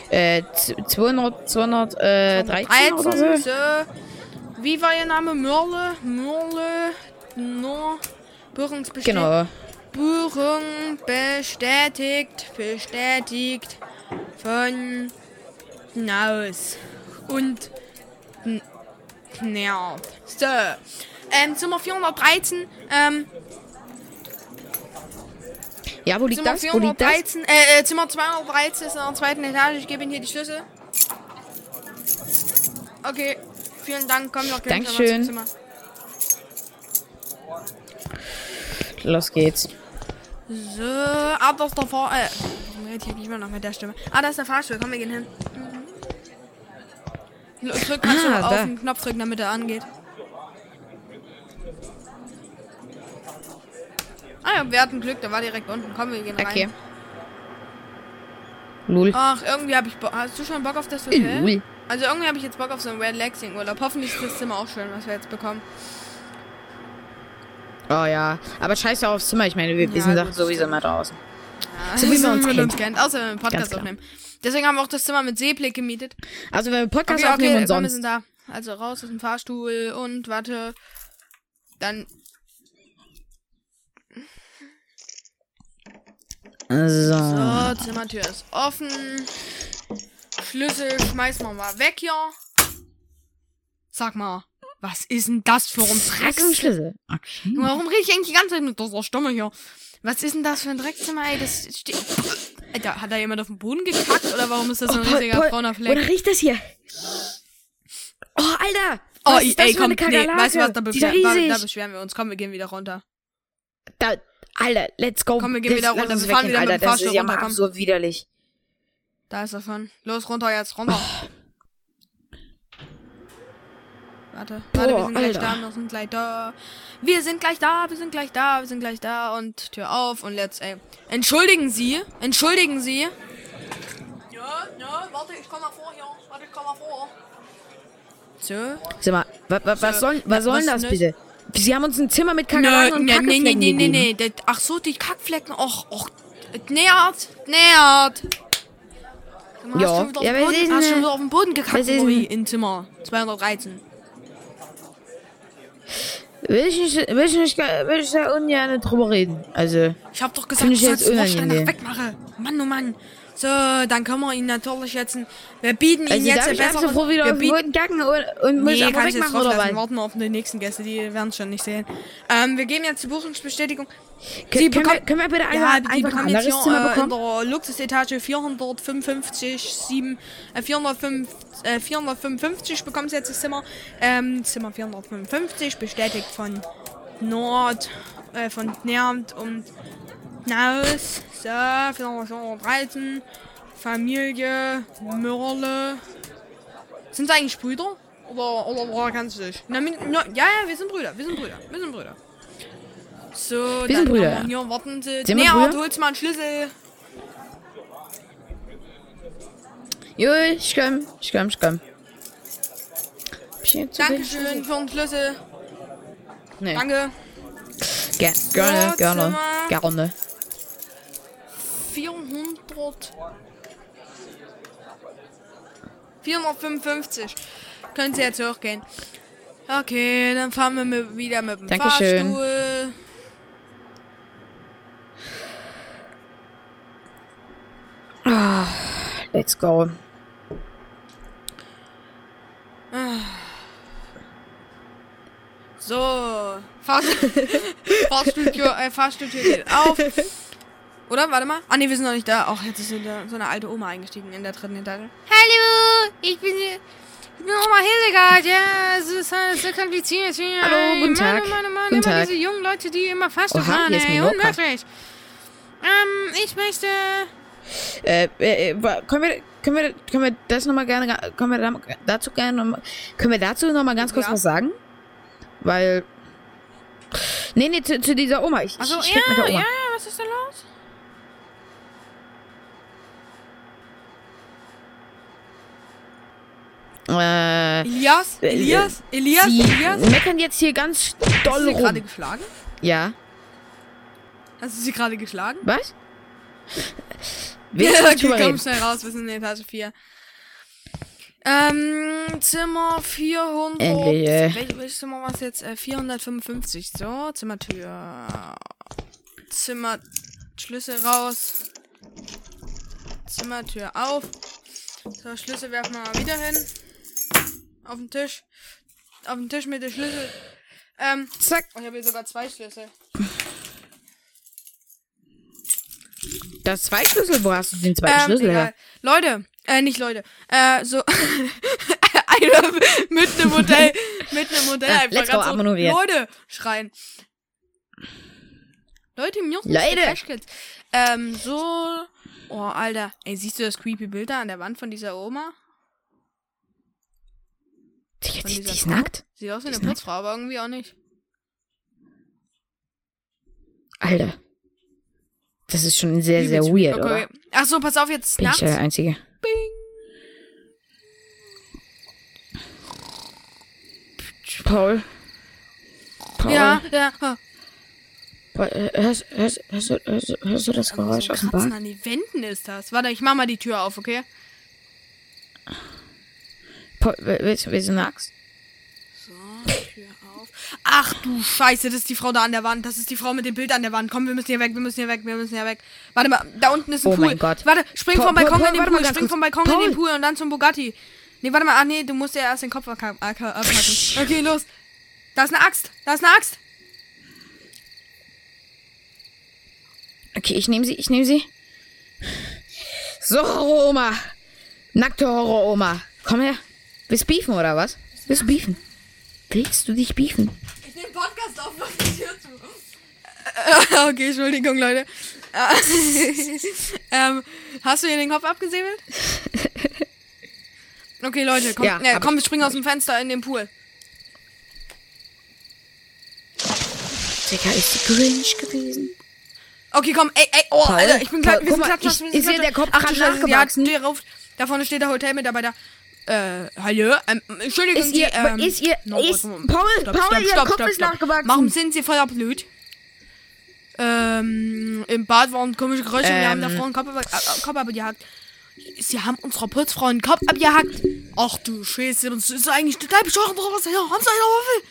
äh, z- 200, 213 oder so. so. Wie war Ihr Name? Mörle? Mörle? No. Buchungsbestätigung. Genau. Buchung bestätigt, bestätigt von Naus und N- Nerd. So, ähm, Zimmer 413, ähm, Ja, wo liegt Zimmer das? Wo liegt das? 413, äh, Zimmer 213 ist in der zweiten Etage, ich gebe Ihnen hier die Schlüssel. Okay, vielen Dank, komm noch Dankeschön. Los geht's. So, ab das der Fahr... Äh, warum red ich nicht mehr noch mit der Stimme? Ah, da ist der Fahrstuhl. Komm, wir gehen hin. Mhm. Drück, du Ah, auf da. den Knopf drücken, damit er angeht. Ah ja, wir hatten Glück, der war direkt unten. Komm, wir gehen rein. Okay. Lul. Ach, irgendwie habe ich Bock. Hast du schon Bock auf das Hotel? Lul. Also irgendwie habe ich jetzt Bock auf so einen Relaxing-Urlaub. Hoffentlich ist das Zimmer auch schön, was wir jetzt bekommen. Oh ja. Aber scheiß doch aufs Zimmer. Ich meine, wir, wir Ja, sind doch sowieso mal draußen. Ja, So wie man uns mit kennt. kennt. Außer wenn wir einen Podcast aufnehmen. Deswegen haben wir auch das Zimmer mit Seeblick gemietet. Also wenn wir Podcast Okay, aufnehmen okay, und komm, wir sonst. sind da. Also raus aus dem Fahrstuhl und warte. Dann. So. So, Zimmertür ist offen. Schlüssel schmeißen wir mal weg hier. Sag mal, was ist denn das für ein Was ist ein Drecks... Schlüssel? Okay. Warum rede ich eigentlich die ganze Zeit mit dieser Stimme hier? Was ist denn das für ein Dreckzimmer, ey? Das steht... Alter, hat da jemand auf den Boden gekackt oder warum ist das so ein Paul, riesiger Paul, brauner Oder Fleck? riecht das hier? Oh, Alter! Oh, Was ist das ey, für komm, eine nee, weißt du was, da, ist beschwer, da, da beschweren wir uns. Komm, wir gehen wieder runter. Da, Alter, let's go. Komm, wir gehen wieder lass runter. Wir fahren weggehen, wieder mit Alter. dem Das ist Fahrstuhl ja runter, komm. so widerlich. Da ist er schon. Los, runter jetzt, runter. Oh. Warte, warte, wir Boah, sind gleich Alter. da, wir sind gleich da. Wir sind gleich da, wir sind gleich da, wir sind gleich da und Tür auf und let's, ey. Entschuldigen Sie, entschuldigen Sie. Ja, ja, warte, ich komm mal vor hier. Warte, ich komm mal vor. So. Sag mal, wa, wa, was So, soll, was soll was denn das denn bitte? Sie haben uns ein Zimmer mit Kakerlaken und nee, nee, nee, nee, nee, gegeben. nee. Das- Ach so, die Kackflecken. Och, och. Nähert, nähert. Ja. Hast du wieder, Ja, auf, was den ist Boden, hast schon wieder auf den Boden gekackt, was ist Marie, denn- in Zimmer 213. Will ich nicht, will ich nicht, will ich da ungern drüber reden. Also, Ich hab doch gesagt, Find du ich jetzt unangenehm. nach wegmachen. Mann, oh Mann. So, dann können wir ihn natürlich jetzt... Wir bieten ihn also jetzt darf ich besser... einfach so wieder wir auf den bieten, kacken und, und muss Nee, kannst du jetzt wegmachen oder was? Warten wir auf die nächsten Gäste, die werden es schon nicht sehen. Ähm, wir geben jetzt die Buchungsbestätigung. Können, können, wir, bekommen- können wir bitte Ja, einfach, die einfach ein bekommen jetzt hier Zimmer äh, in der Luxusetage 455, 7, äh, 405, äh, 455 bekommen sie jetzt das Zimmer. Ähm, Zimmer 455 bestätigt von Nord, äh, von Nermt und Naus. So, 413. Familie Mörle. Sind sie eigentlich Brüder? Oder, oder woher kannst du dich? Na, na, ja, ja, wir sind Brüder, wir sind Brüder, wir sind Brüder. So, Wir sind Brüder, hier, warten Sie. Sind Nee, aber holst mal einen Schlüssel. Jo, ich komm, ich komm, ich komm. Dankeschön für den Schlüssel. Nee. Danke. Ger gerne, So, gerne, Zimmer. gerne. 400. 455. Können Sie jetzt hochgehen. Okay, dann fahren wir mit, wieder mit dem Dankeschön. Fahrstuhl. Let's go. So, Fahrstuhl, Fahrstuhltür, äh, Fahrstuhltür geht auf. Oder? Warte mal. Ah, nee, wir sind noch nicht da. Ach, jetzt ist so eine, alte Oma eingestiegen in der dritten Etage. Hallo, ich bin, ich bin Oma Hildegard. Ja, es ist alles so kompliziert hier. Hallo, guten Tag. Mann, oh Mann, Guten immer Tag. diese jungen Leute, die immer fast Oha, fahren, hier ist ey, unmöglich. Ähm, ich möchte, Äh, äh, äh, können wir, können wir, können wir das nochmal gerne, können wir da- dazu gerne, noch mal- können wir dazu nochmal ganz kurz Ja. was sagen? Weil, nee, nee, zu, zu dieser Oma. Ich, also, ich, red mit der ja, Oma. ja, was ist da los? Äh, Elias? Äh, Elias? Elias? Sie Elias? meckern jetzt hier ganz Hast du doll sie gerade geschlagen? Ja. Hast du sie gerade geschlagen? Was? Wir okay, komm schnell raus, wir sind in Etage 4. Ähm, Zimmer 400. Endlich. Wel welches Zimmer war es jetzt? Äh, 455. So, Zimmertür. Zimmer. Schlüssel raus. Zimmertür auf. So, Schlüssel werfen wir mal wieder hin. Auf den Tisch. Auf den Tisch mit dem Schlüssel. Ähm, Zack. oh, ich habe hier sogar zwei Schlüssel. Das zwei Schlüssel, wo hast du den zweiten Ähm, Schlüssel her? Leute, äh, nicht Leute. Äh, so. Einer mit einem Modell, mit einem Modell Ah, einfach ganz so. Leute schreien. Leute, mir Leute. Ähm, so. Oh, Alter. Ey, siehst du das creepy Bild da an der Wand von dieser Oma? Die, die, die ist nackt? Sieht aus wie eine nackt. Putzfrau, aber irgendwie auch nicht. Alter. Das ist schon sehr, sehr weird, oder? Okay. Ach so, pass auf, jetzt Bin ich nachts. der Einzige? Paul? Paul? Ja, ja. Äh, Hörst, hörst, hörst, du- hörst, hörst du das Geräusch So aus dem Bad? an die Wänden ist das. Warte, ich mach mal die Tür auf, okay? Willst, willst du eine Axt? So, Tür auf. Ach du Scheiße, das ist die Frau da an der Wand. Das ist die Frau mit dem Bild an der Wand. Komm, wir müssen hier weg, wir müssen hier weg, wir müssen hier weg. Warte mal, da unten ist ein Oh Pool. mein Gott. Warte, spring vom Balkon in den Pool, spring vom Balkon in den Pool und dann zum Bugatti. Nee, warte mal, ah nee, du musst ja erst den Kopf abpacken. Okay, los. Da ist eine Axt, da ist eine Axt. Okay, ich nehme sie, ich nehme sie. So, Horror-Oma. Nackte Horror-Oma. Komm her. Willst du beefen, oder was? Willst du beefen? Willst du dich beefen? Ich nehme Podcast auf, mach die Tür zu. okay, Entschuldigung, Leute. ähm, hast du hier den Kopf abgesäbelt? Okay, Leute, komm, Ja, äh, komm ich. wir springen aus dem Fenster in den Pool. Digga, ist die Grinch gewesen? Okay, komm, ey, ey, oh, Paul, Alter, ich bin klar, wir sind klatschen, ich- wir sind ist hier klatschen. der Kopf Ach gerade Scheiße, ja, nachgewachsen? steh rauf. Da vorne steht der Hotelmitarbeiter. Äh, hallo? Ähm, Entschuldigung, Ist ihr, ähm, ist ihr, no, ist, Paul, mal. Paul, ihr Kopf ist nachgewachsen. Warum sind Sie voller Blut? Ähm, im Bad waren komische Geräusche, wir haben der Ähm. Frau einen Kopf, ab- äh, Kopf abgehackt. Sie haben unserer Putzfrau einen Kopf abgehackt. Ach du Scheiße, das ist eigentlich total bescheuert, oder was? Ja, haben Sie eine Waffel?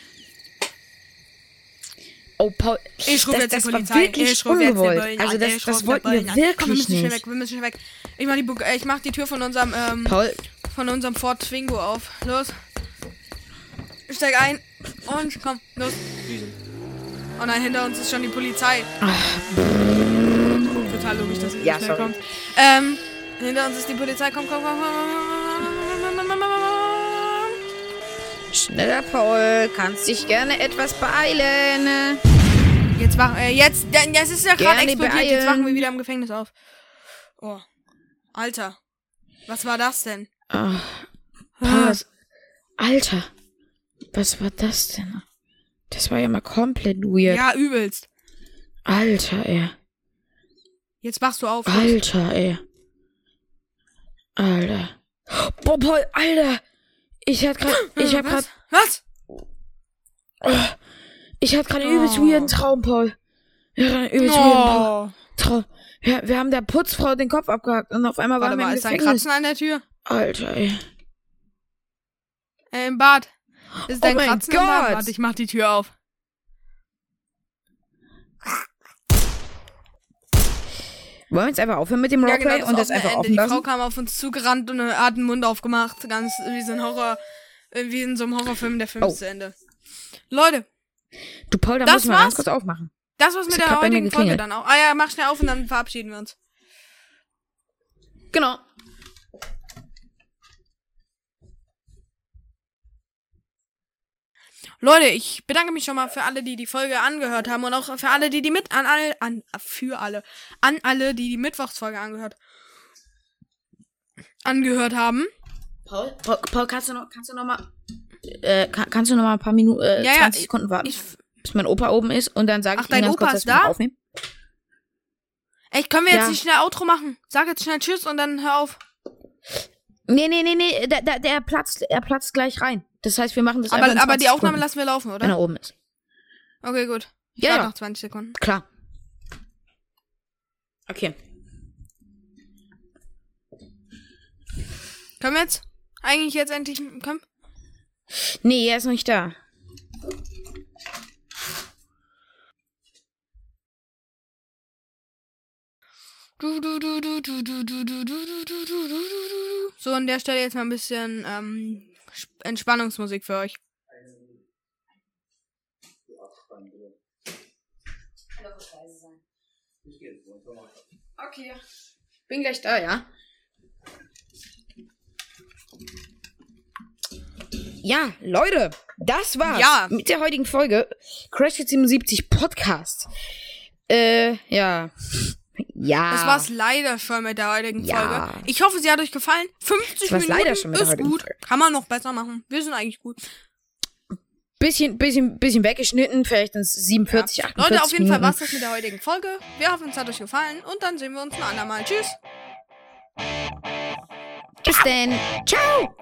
Oh, Paul, Ich rufe jetzt das die Polizei. wirklich ich rufe jetzt. Bullen Also das, das wollten wir an. Komm, wir wirklich müssen schnell nicht. weg, wir müssen schnell weg. Ich mach die, äh, ich mach die Tür von unserem, ähm, Paul, von unserem Ford Twingo auf. Los. Ich steig ein und komm, los. Oh nein, hinter uns ist schon die Polizei. Ach. Total logisch, dass es ja, schnell sorry. kommt. Ähm, hinter uns ist die Polizei. Komm, komm, komm, komm. Schneller, Paul. Kannst dich gerne etwas beeilen. Jetzt machen äh, jetzt, das ist ja gerade explodiert. Beeilen. Jetzt wachen wir wieder im Gefängnis auf. Oh. Alter. Was war das denn? Ah, was- Alter, was war das denn? Das war ja mal komplett weird. Ja, übelst. Alter, ey. Jetzt wachst du auf. Alter, ey. Alter. Boah, Paul, Alter. Ich hatte grad, ich hab grad, Was? Was? ich hatte grad einen übelst Oh. weirden Traum, Paul. Ja, einen übelst weirden Oh. Traum. Ja, wir haben der Putzfrau den Kopf abgehackt und auf einmal Warte waren wir mal, ist da ein. Kratzen an der Tür? Alter, ey. Äh, im Bad. Ist Oh ein mein Kratzen? Gott. Warte, ich mach die Tür auf. Wollen wir jetzt einfach aufhören mit dem Ja, Roleplay genau, und das einfach Ende. offen Die Frau lassen? kam auf uns zugerannt und hat den Mund aufgemacht. Ganz wie so ein Horror, wie in so einem Horrorfilm, der Film Oh. ist zu Ende. Leute, Du, Paul, da Das musst du mal ganz kurz aufmachen. das war's mit der heutigen Folge dann auch. Ah ja, mach schnell auf und dann verabschieden wir uns. Genau. Leute, ich bedanke mich schon mal für alle, die die Folge angehört haben und auch für alle, die die mit an alle an für alle an alle, die die Mittwochsfolge angehört angehört haben. Paul, Paul, Paul kannst du noch, kannst du noch mal, äh, kann, kannst du noch mal ein paar Minuten, äh, Ja, ja, 20 ich- Sekunden warten, Ich, bis mein Opa oben ist und dann sage ich dein ihm ganz Opa kurz, ist da? aufnehmen. ey, können wir jetzt Ja. nicht schnell Outro machen? Sag jetzt schnell Tschüss und dann hör auf. Nee, nee, nee, nee, der, der, der platzt, er platzt gleich rein. Das heißt, wir machen das Aber, aber die 20 Aufnahme Sekunden, lassen wir laufen, wenn oder? er oben ist. Okay, gut. Ich Ja, ja. noch 20 Sekunden. Klar. Okay. Können wir jetzt? Eigentlich jetzt endlich. Komm. Nee, er ist noch nicht da. So, an der Stelle jetzt mal ein bisschen ähm, Sp- Entspannungsmusik für euch. Okay. Bin gleich da, ja? Ja, Leute, das war's Ja. mit der heutigen Folge Crash Kids 77 Podcast. Äh, ja. Ja. Das war's leider schon mit der heutigen Ja. Folge. Ich hoffe, sie hat euch gefallen. 50 Das war's Minuten leider schon mit der ist gut. Folge. Kann man noch besser machen. Wir sind eigentlich gut. bisschen, bisschen, bisschen weggeschnitten, vielleicht ins 47, 48 Leute, auf jeden Fall Minuten. war's das mit der heutigen Folge. Wir hoffen, es hat euch gefallen und dann sehen wir uns ein andermal. Tschüss. Bis denn. Ciao.